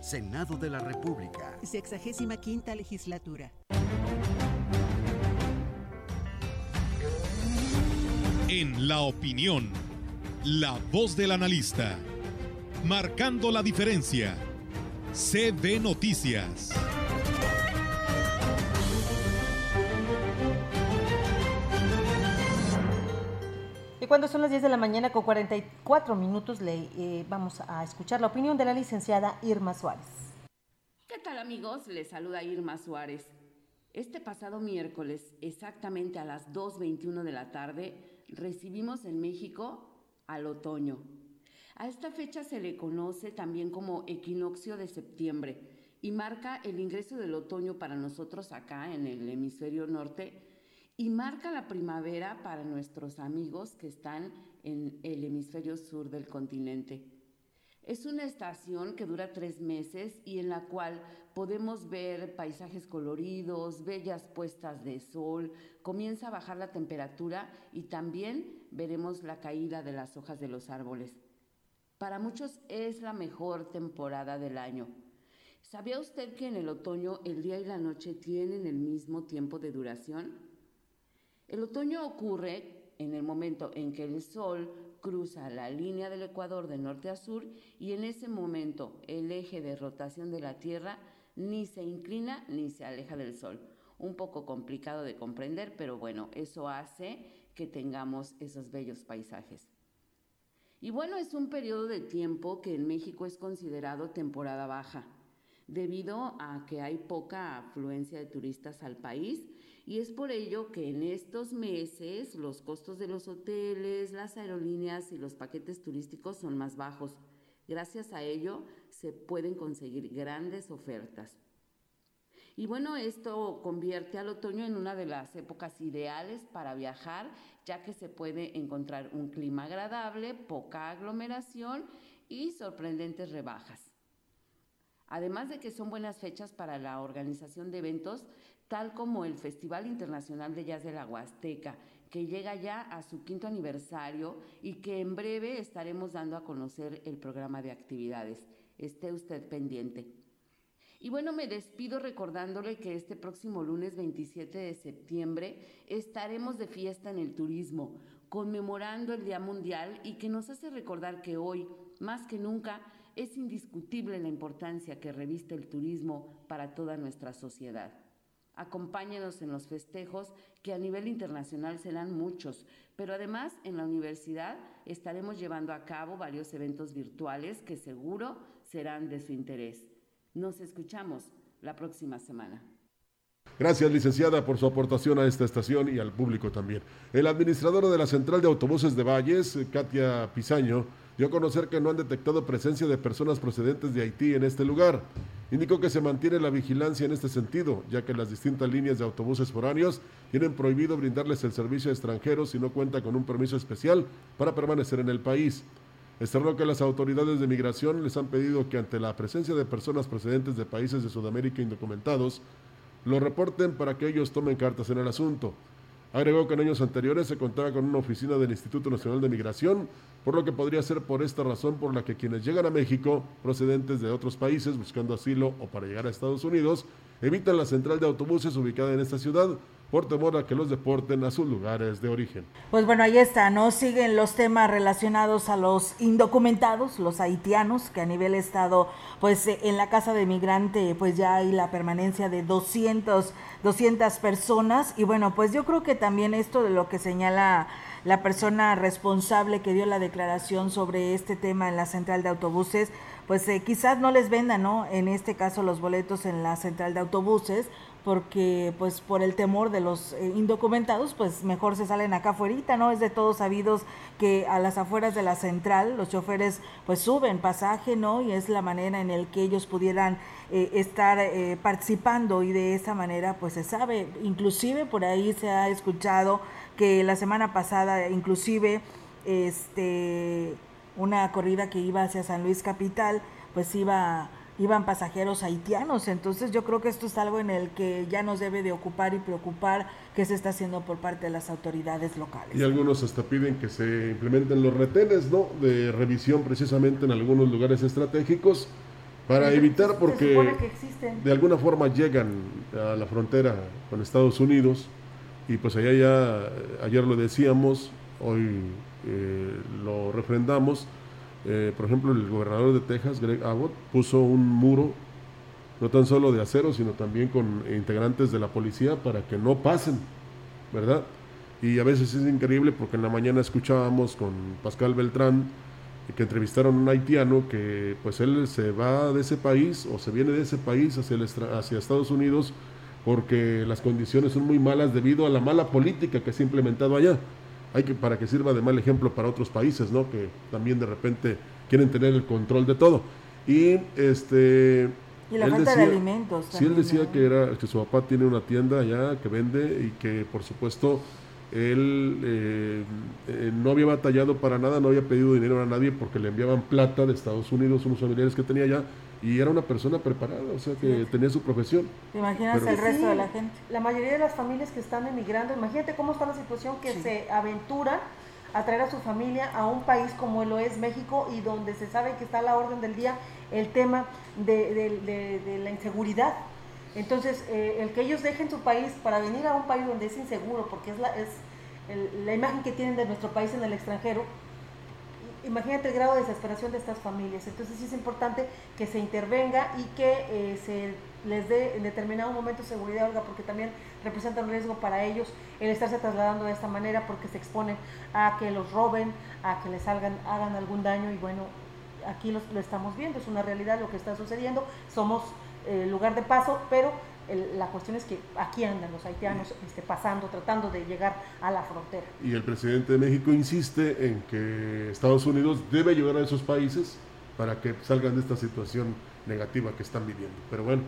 Senado de la República. Sexagésima quinta legislatura. En la opinión, la voz del analista, marcando la diferencia. CB Noticias. Cuando son las 10 de la mañana con 44 minutos, le eh, vamos a escuchar la opinión de la licenciada Irma Suárez. ¿Qué tal amigos? Les saluda Irma Suárez. Este pasado miércoles, exactamente a las 2.21 de la tarde, recibimos en México al otoño. A esta fecha se le conoce también como equinoccio de septiembre y marca el ingreso del otoño para nosotros acá en el hemisferio norte y marca la primavera para nuestros amigos que están en el hemisferio sur del continente. Es una estación que dura tres meses y en la cual podemos ver paisajes coloridos, bellas puestas de sol, comienza a bajar la temperatura y también veremos la caída de las hojas de los árboles. Para muchos es la mejor temporada del año. ¿Sabía usted que en el otoño el día y la noche tienen el mismo tiempo de duración? El otoño ocurre en el momento en que el Sol cruza la línea del Ecuador de norte a sur y en ese momento el eje de rotación de la Tierra ni se inclina ni se aleja del Sol. Un poco complicado de comprender, pero bueno, eso hace que tengamos esos bellos paisajes. Y bueno, es un periodo de tiempo que en México es considerado temporada baja, debido a que hay poca afluencia de turistas al país y es por ello que en estos meses los costos de los hoteles, las aerolíneas y los paquetes turísticos son más bajos. Gracias a ello se pueden conseguir grandes ofertas. Y bueno, esto convierte al otoño en una de las épocas ideales para viajar, ya que se puede encontrar un clima agradable, poca aglomeración y sorprendentes rebajas. Además de que son buenas fechas para la organización de eventos, tal como el Festival Internacional de Jazz de la Huasteca, que llega ya a su quinto aniversario y que en breve estaremos dando a conocer el programa de actividades. Esté usted pendiente. Y bueno, me despido recordándole que este próximo lunes 27 de septiembre estaremos de fiesta en el turismo, conmemorando el Día Mundial y que nos hace recordar que hoy, más que nunca, es indiscutible la importancia que reviste el turismo para toda nuestra sociedad. Acompáñenos en los festejos que a nivel internacional serán muchos, pero además en la universidad estaremos llevando a cabo varios eventos virtuales que seguro serán de su interés. Nos escuchamos la próxima semana. Gracias, licenciada, por su aportación a esta estación y al público también. El administrador de la Central de Autobuses de Valles, Katia Pisaño, dio a conocer que no han detectado presencia de personas procedentes de Haití en este lugar. Indicó que se mantiene la vigilancia en este sentido, ya que las distintas líneas de autobuses foráneos tienen prohibido brindarles el servicio a extranjeros si no cuenta con un permiso especial para permanecer en el país. Externó que las autoridades de migración les han pedido que ante la presencia de personas procedentes de países de Sudamérica indocumentados, lo reporten para que ellos tomen cartas en el asunto. Agregó que en años anteriores se contaba con una oficina del Instituto Nacional de Migración por lo que podría ser por esta razón por la que quienes llegan a México procedentes de otros países buscando asilo o para llegar a Estados Unidos evitan la central de autobuses ubicada en esta ciudad por temor a que los deporten a sus lugares de origen. Pues bueno, ahí está, ¿no? Siguen los temas relacionados a los indocumentados, los haitianos, que a nivel estado, pues eh, en la casa de migrante, pues ya hay la permanencia de 200, 200 personas. Y bueno, pues yo creo que también esto de lo que señala la persona responsable que dio la declaración sobre este tema en la central de autobuses, pues eh, quizás no les vendan, ¿no? En este caso los boletos en la central de autobuses, porque pues por el temor de los eh, indocumentados, pues mejor se salen acá afuera, ¿no? Es de todos sabidos que a las afueras de la central los choferes pues suben pasaje, ¿no? Y es la manera en el que ellos pudieran eh, estar participando y de esa manera pues se sabe, inclusive por ahí se ha escuchado que la semana pasada inclusive este una corrida que iba hacia San Luis Capital, pues iba iban pasajeros haitianos. Entonces yo creo que esto es algo en el que ya nos debe de ocupar y preocupar que se está haciendo por parte de las autoridades locales. Y algunos hasta piden que se implementen los retenes, ¿no? De revisión precisamente en algunos lugares estratégicos para evitar porque de alguna forma llegan a la frontera con Estados Unidos y pues allá ya, ayer lo decíamos, hoy eh, lo refrendamos, Eh, por ejemplo, el gobernador de Texas, Greg Abbott, puso un muro, no tan solo de acero, sino también con integrantes de la policía para que no pasen, ¿verdad? Y a veces es increíble porque en la mañana escuchábamos con Pascal Beltrán que entrevistaron a un haitiano que pues él se va de ese país o se viene de ese país hacia, el hacia Estados Unidos porque las condiciones son muy malas debido a la mala política que se ha implementado allá. Hay que para que sirva de mal ejemplo para otros países, ¿no? Que también de repente quieren tener el control de todo. Y este y la falta de alimentos. sí, él decía que era que su papá tiene una tienda allá que vende y que por supuesto él eh, eh, no había batallado para nada, no había pedido dinero a nadie porque le enviaban plata de Estados Unidos, unos familiares que tenía allá, y era una persona preparada, o sea que tenía su profesión. ¿Te imaginas el resto de la gente? La mayoría de las familias que están emigrando, imagínate cómo está la situación que se aventuran a traer a su familia a un país como lo es México y donde se sabe que está a la orden del día el tema de la inseguridad entonces, eh, el que ellos dejen su país para venir a un país donde es inseguro, porque es la, es la imagen que tienen de nuestro país en el extranjero, imagínate el grado de desesperación de estas familias. Entonces sí es importante que se intervenga y que eh, se les dé en determinado momento seguridad, porque también representa un riesgo para ellos el estarse trasladando de esta manera porque se exponen a que los roben, a que les hagan, hagan algún daño y bueno, aquí lo estamos viendo, es una realidad lo que está sucediendo. Somos lugar de paso, pero la cuestión es que aquí andan los haitianos este, pasando, tratando de llegar a la frontera. Y el presidente de México insiste en que Estados Unidos debe ayudar a esos países para que salgan de esta situación negativa que están viviendo. Pero bueno,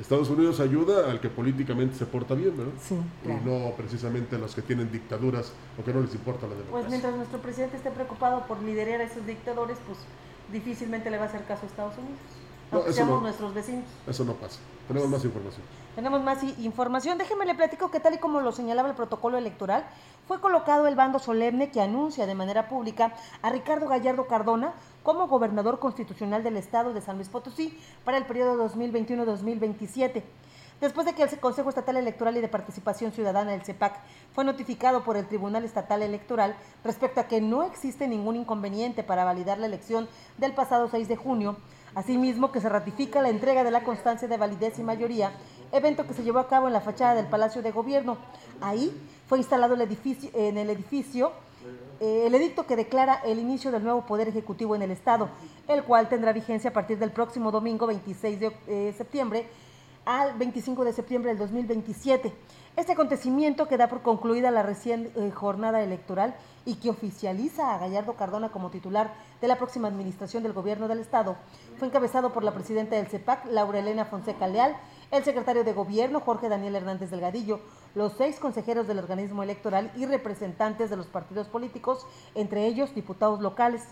Estados Unidos ayuda al que políticamente se porta bien, ¿no? Sí, Y no precisamente a los que tienen dictaduras o que no les importa la democracia. Pues mientras nuestro presidente esté preocupado por liderar a esos dictadores, pues difícilmente le va a hacer caso a Estados Unidos no, nuestros vecinos. Eso no pasa. Tenemos más información. Tenemos más información. Déjeme le platico que tal y como lo señalaba el protocolo electoral, fue colocado el bando solemne que anuncia de manera pública a Ricardo Gallardo Cardona como gobernador constitucional del estado de San Luis Potosí para el periodo 2021-2027. Después de que el Consejo Estatal Electoral y de Participación Ciudadana, el CEPAC, fue notificado por el Tribunal Estatal Electoral respecto a que no existe ningún inconveniente para validar la elección del pasado 6 de junio, Asimismo, que se ratifica la entrega de la constancia de validez y mayoría, evento que se llevó a cabo en la fachada del Palacio de Gobierno. Ahí fue instalado el edificio, en el edificio eh, el edicto que declara el inicio del nuevo Poder Ejecutivo en el Estado, el cual tendrá vigencia a partir del próximo domingo 26 de eh, septiembre al 25 de septiembre del 2027. Este acontecimiento que da por concluida la recién eh, jornada electoral y que oficializa a Gallardo Cardona como titular de la próxima administración del gobierno del Estado, fue encabezado por la presidenta del CEPAC, Laura Elena Fonseca Leal, el secretario de Gobierno, Jorge Daniel Hernández Delgadillo, los seis consejeros del organismo electoral y representantes de los partidos políticos, entre ellos diputados locales.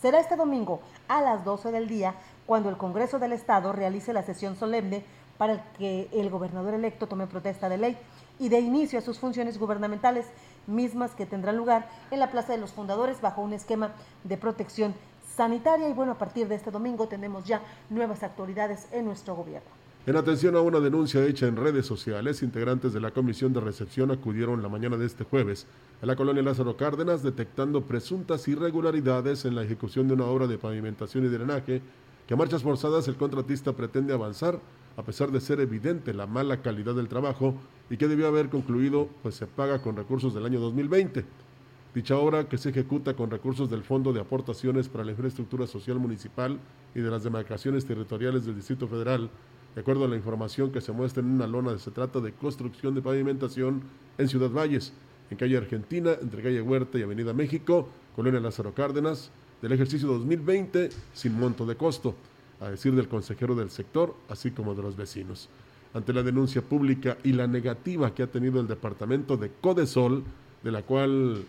Será este domingo a las 12 del día cuando el Congreso del Estado realice la sesión solemne para que el gobernador electo tome protesta de ley y de inicio a sus funciones gubernamentales, mismas que tendrán lugar en la Plaza de los Fundadores bajo un esquema de protección sanitaria. Y bueno, a partir de este domingo tenemos ya nuevas autoridades en nuestro gobierno. En atención a una denuncia hecha en redes sociales, integrantes de la Comisión de Recepción acudieron la mañana de este jueves a la colonia Lázaro Cárdenas detectando presuntas irregularidades en la ejecución de una obra de pavimentación y drenaje que a marchas forzadas el contratista pretende avanzar a pesar de ser evidente la mala calidad del trabajo y que debió haber concluido, pues se paga con recursos del año 2020. Dicha obra, que se ejecuta con recursos del Fondo de Aportaciones para la Infraestructura Social Municipal y de las demarcaciones territoriales del Distrito Federal, de acuerdo a la información que se muestra en una lona, se trata de construcción de pavimentación en Ciudad Valles, en calle Argentina, entre calle Huerta y Avenida México, Colonia Lázaro Cárdenas, del ejercicio 2020, sin monto de costo a decir del consejero del sector, así como de los vecinos. Ante la denuncia pública y la negativa que ha tenido el departamento de Codesol, de la cual,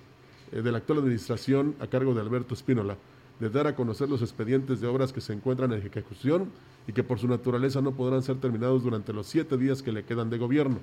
eh, de la actual administración a cargo de Alberto Espínola, de dar a conocer los expedientes de obras que se encuentran en ejecución y que por su naturaleza no podrán ser terminados durante los siete días que le quedan de gobierno.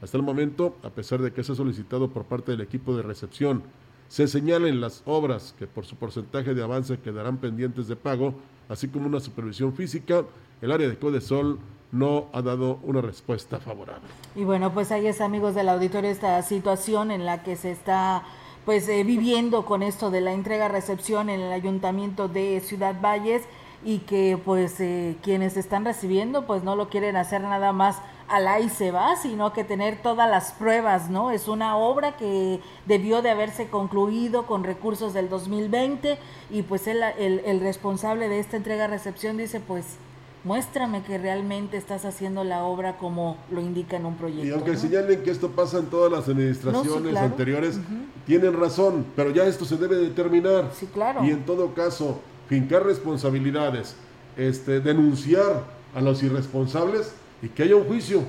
Hasta el momento, a pesar de que se ha solicitado por parte del equipo de recepción, se señalen las obras que por su porcentaje de avance quedarán pendientes de pago, así como una supervisión física, el área de Codesol no ha dado una respuesta favorable. Y bueno, pues ahí es amigos del auditorio esta situación en la que se está pues eh, viviendo con esto de la entrega-recepción en el ayuntamiento de Ciudad Valles y que pues eh, quienes están recibiendo pues no lo quieren hacer nada más al ahí se va, sino que tener todas las pruebas, ¿no? Es una obra que debió de haberse concluido con recursos del 2020 y pues el, el, el responsable de esta entrega-recepción dice pues muéstrame que realmente estás haciendo la obra como lo indica en un proyecto. Y aunque señalen que esto pasa en todas las administraciones anteriores, tienen razón, pero ya esto se debe determinar. Sí, claro. Y en todo caso, fincar responsabilidades, este, denunciar a los irresponsables y que haya un juicio,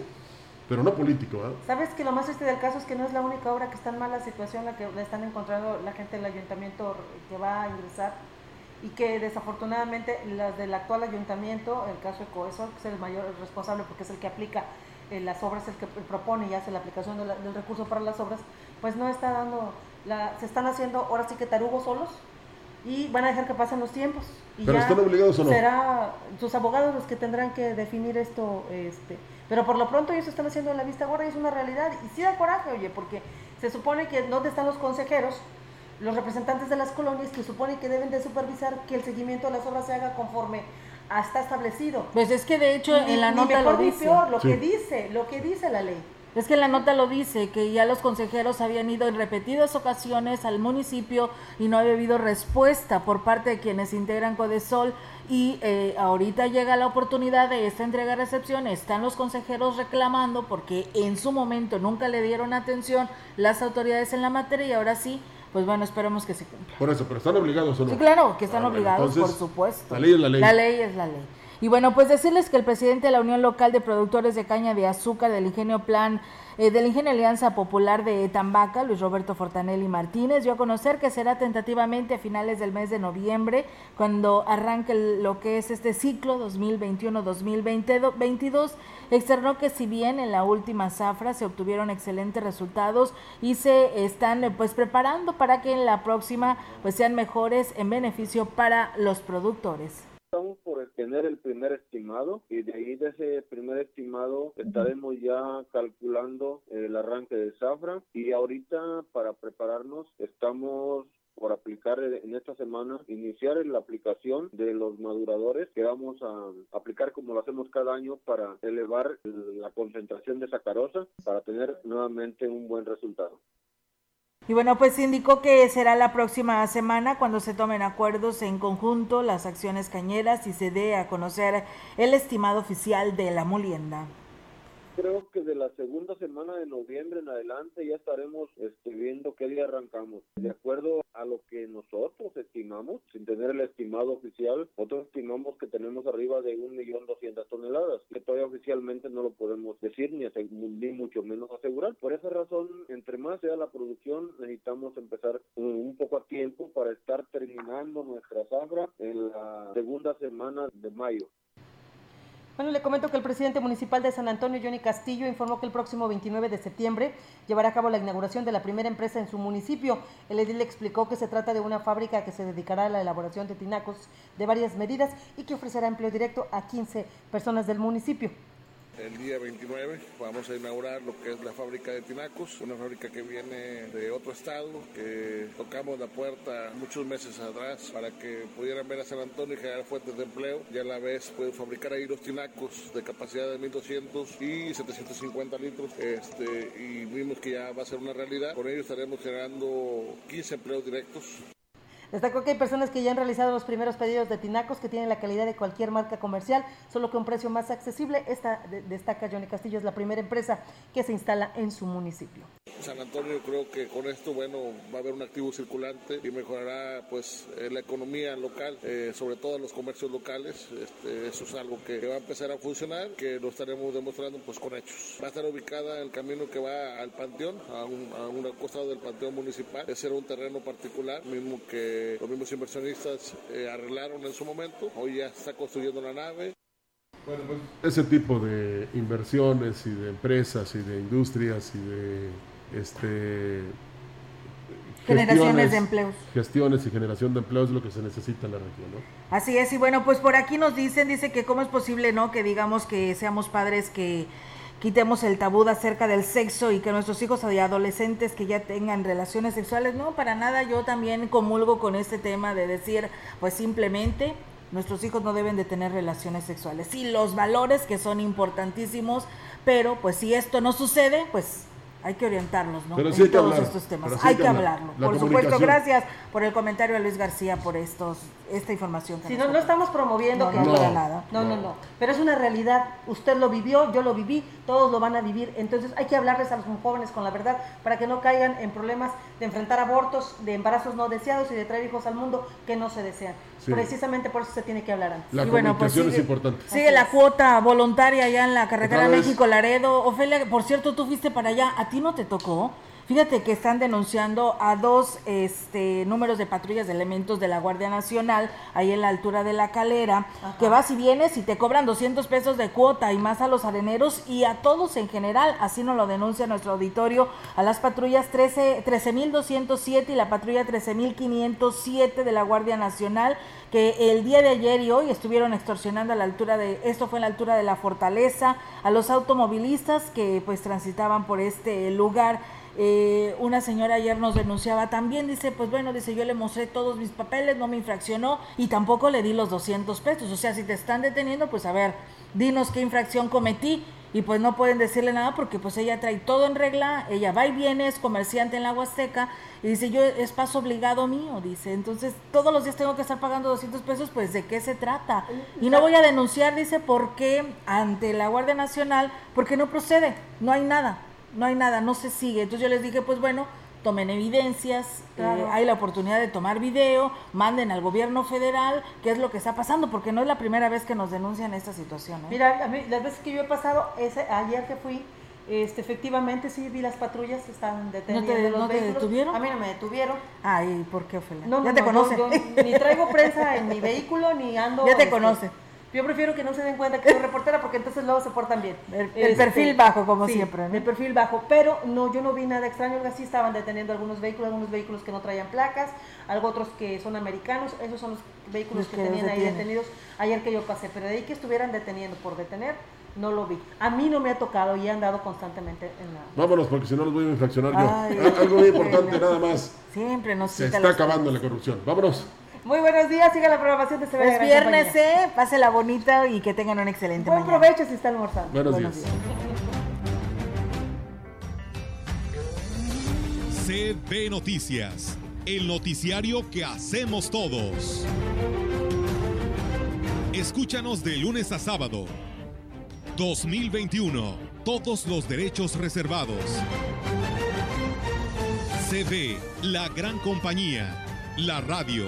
pero no político. ¿eh? Sabes que lo más triste del caso es que no es la única obra que está en mala situación la que le están encontrando la gente del ayuntamiento que va a ingresar y que desafortunadamente las del actual ayuntamiento, el caso de Coesol, que es el mayor responsable porque es el que aplica eh, las obras, el que propone y hace la aplicación de la, del recurso para las obras, pues no está dando, la, se están haciendo ahora sí que tarugos solos y van a dejar que pasen los tiempos. Y ¿Pero están obligados o no? Será sus abogados los que tendrán que definir esto, este, pero por lo pronto ellos están haciendo en la vista gorda y es una realidad. Y sí da coraje, oye, porque se supone que ¿dónde están los consejeros? Los representantes de las colonias que supone que deben de supervisar que el seguimiento de las obras se haga conforme está establecido. Pues es que de hecho Ni- en la ni nota mejor lo ni dice. peor, lo Sí. que dice, lo que dice la ley. Es que la nota lo dice, que ya los consejeros habían ido en repetidas ocasiones al municipio y no había habido respuesta por parte de quienes integran Codesol y eh, ahorita llega la oportunidad de esta entrega-recepción, están los consejeros reclamando porque en su momento nunca le dieron atención las autoridades en la materia y ahora sí, pues bueno, esperemos que se cumpla. Por eso, pero están obligados o no. Sí, claro, que están Ah, bueno, obligados, entonces, por supuesto. La ley es la ley. La ley es la ley. Y bueno, pues decirles que el presidente de la Unión Local de Productores de Caña de Azúcar del Ingenio Plan, eh, del Ingenio Alianza Popular de Tambaca, Luis Roberto Fortanelli Martínez, dio a conocer que será tentativamente a finales del mes de noviembre, cuando arranque lo que es este ciclo 2021-2022. Externó que si bien en la última zafra se obtuvieron excelentes resultados y se están eh, pues preparando para que en la próxima pues sean mejores en beneficio para los productores. Tener el primer estimado y de ahí de ese primer estimado estaremos ya calculando el arranque de zafra y ahorita para prepararnos estamos por aplicar en esta semana, iniciar la aplicación de los maduradores que vamos a aplicar como lo hacemos cada año para elevar la concentración de sacarosa para tener nuevamente un buen resultado. Y bueno, pues indicó que será la próxima semana cuando se tomen acuerdos en conjunto las acciones cañeras y se dé a conocer el estimado oficial de la molienda. Creo que de la segunda semana de noviembre en adelante ya estaremos este, viendo qué día arrancamos. De acuerdo a lo que nosotros estimamos, sin tener el estimado oficial, nosotros estimamos que tenemos arriba de 1.200.000 toneladas, que todavía oficialmente no lo podemos decir ni, mucho menos asegurar. Por esa razón, entre más sea la producción, necesitamos empezar un, un poco a tiempo para estar terminando nuestra zafra en la segunda semana de mayo. Bueno, le comento que el presidente municipal de San Antonio, Johnny Castillo, informó que el próximo 29 de septiembre llevará a cabo la inauguración de la primera empresa en su municipio. El edil explicó que se trata de una fábrica que se dedicará a la elaboración de tinacos de varias medidas y que ofrecerá empleo directo a 15 personas del municipio. El día 29 vamos a inaugurar lo que es la fábrica de tinacos, una fábrica que viene de otro estado, que tocamos la puerta muchos meses atrás para que pudieran ver a San Antonio y generar fuentes de empleo y a la vez pueden fabricar ahí los tinacos de capacidad de 1200 y 750 litros este, y vimos que ya va a ser una realidad. Con ello estaremos generando 15 empleos directos. Destacó que hay personas que ya han realizado los primeros pedidos de tinacos que tienen la calidad de cualquier marca comercial, solo que un precio más accesible. Esta, de- destaca Johnny Castillo, es la primera empresa que se instala en su municipio. San Antonio creo que con esto bueno va a haber un activo circulante y mejorará pues eh, la economía local, eh, sobre todo los comercios locales. Este, eso es algo que va a empezar a funcionar, que lo estaremos demostrando pues con hechos. Va a estar ubicada en el camino que va al panteón, a un, a un costado del panteón municipal. Ese era un terreno particular, mismo que los mismos inversionistas eh, arreglaron en su momento. Hoy ya está construyendo la nave. Ese tipo de inversiones y de empresas y de industrias y de este Generaciones gestiones- de empleos. Gestiones y generación de empleos es lo que se necesita en la región, ¿no? Así es, y bueno, pues por aquí nos dicen, dice que cómo es posible, ¿no? Que digamos que seamos padres que, quitemos el tabú acerca del sexo y que nuestros hijos y adolescentes que ya tengan relaciones sexuales, no, para nada yo también comulgo con este tema de decir, pues simplemente nuestros hijos no deben de tener relaciones sexuales. Sí, los valores que son importantísimos, pero pues si esto no sucede, pues hay que orientarlos, ¿no? Pero sí en todos hablar, estos temas. pero sí hay hay que que hablar. hablarlo. La Por supuesto, gracias por el comentario a Luis García por estos esta información. que Si no, no estamos promoviendo No, que no, para nada. No, no, no. Pero es una realidad. Usted lo vivió, yo lo viví, todos lo van a vivir. Entonces hay que hablarles a los jóvenes con la verdad para que no caigan en problemas de enfrentar abortos, de embarazos no deseados y de traer hijos al mundo que no se desean. Sí. Precisamente por eso se tiene que hablar antes. La Y bueno, pues comunicación es sigue- importante. Sigue la cuota voluntaria allá en la carretera. México-Laredo. Ofelia, por cierto, tú fuiste para allá. ¿A ti no te tocó? Fíjate que están denunciando a dos este, números de patrullas de elementos de la Guardia Nacional, ahí en la altura de la calera, que vas y vienes y te cobran 200 pesos de cuota y más a los areneros y a todos en general. Así nos lo denuncia nuestro auditorio a las patrullas 13 13.207 y la patrulla 13.507 de la Guardia Nacional que el día de ayer y hoy estuvieron extorsionando a la altura de, esto fue en la altura de la fortaleza, a los automovilistas que pues transitaban por este lugar. Eh, una señora ayer nos denunciaba también, dice, pues bueno, dice, yo le mostré todos mis papeles, no me infraccionó y tampoco le di los 200 pesos. O sea, si te están deteniendo, pues a ver, dinos qué infracción cometí y pues no pueden decirle nada porque pues ella trae todo en regla, ella va y viene, es comerciante en la Huasteca y dice yo es paso obligado mío, dice, entonces todos los días tengo que estar pagando 200 pesos, pues de qué se trata. Y no voy a denunciar, dice, porque ante la Guardia Nacional, porque no procede, no hay nada, no hay nada, no se sigue. Entonces yo les dije, pues bueno, tomen evidencias, Claro. eh, hay la oportunidad de tomar video, manden al gobierno federal qué es lo que está pasando, porque no es la primera vez que nos denuncian esta situación. ¿eh? Mira, a mí, las veces que yo he pasado, ese, ayer que fui, este, efectivamente sí vi las patrullas, estaban deteniendo te- los no te vehículos. detuvieron? A mí no me detuvieron. Ay, ¿por qué, Ofelia? No, ya no, te no, conoce. yo- yo ni traigo prensa en mi vehículo, ni ando... Ya te este, conoce. Yo prefiero que no se den cuenta que soy reportera porque entonces luego se portan bien. El- el perfil bajo, como siempre, ¿no? El perfil bajo, pero no, yo no vi nada extraño, algo así estaban deteniendo algunos vehículos, algunos vehículos que no traían placas, algo otros que son americanos, esos son los vehículos Los que, tenían ahí detenidos ayer que yo pasé, pero de ahí que estuvieran deteniendo por detener, no lo vi. A mí no me ha tocado y he andado constantemente en la... Vámonos, porque si no los voy a infraccionar yo. Ay, Algo muy importante, nada más. Siempre nos Se está acabando la corrupción. Vámonos. Muy buenos días, siga la programación de CB Es viernes, ¿eh? Pásela bonita y que tengan un excelente Buen mañana. provecho si está almorzando. Buenos días. CB Noticias, el noticiario que hacemos todos. Escúchanos de lunes a sábado. 2021. Todos los derechos reservados. CB, la gran compañía. La radio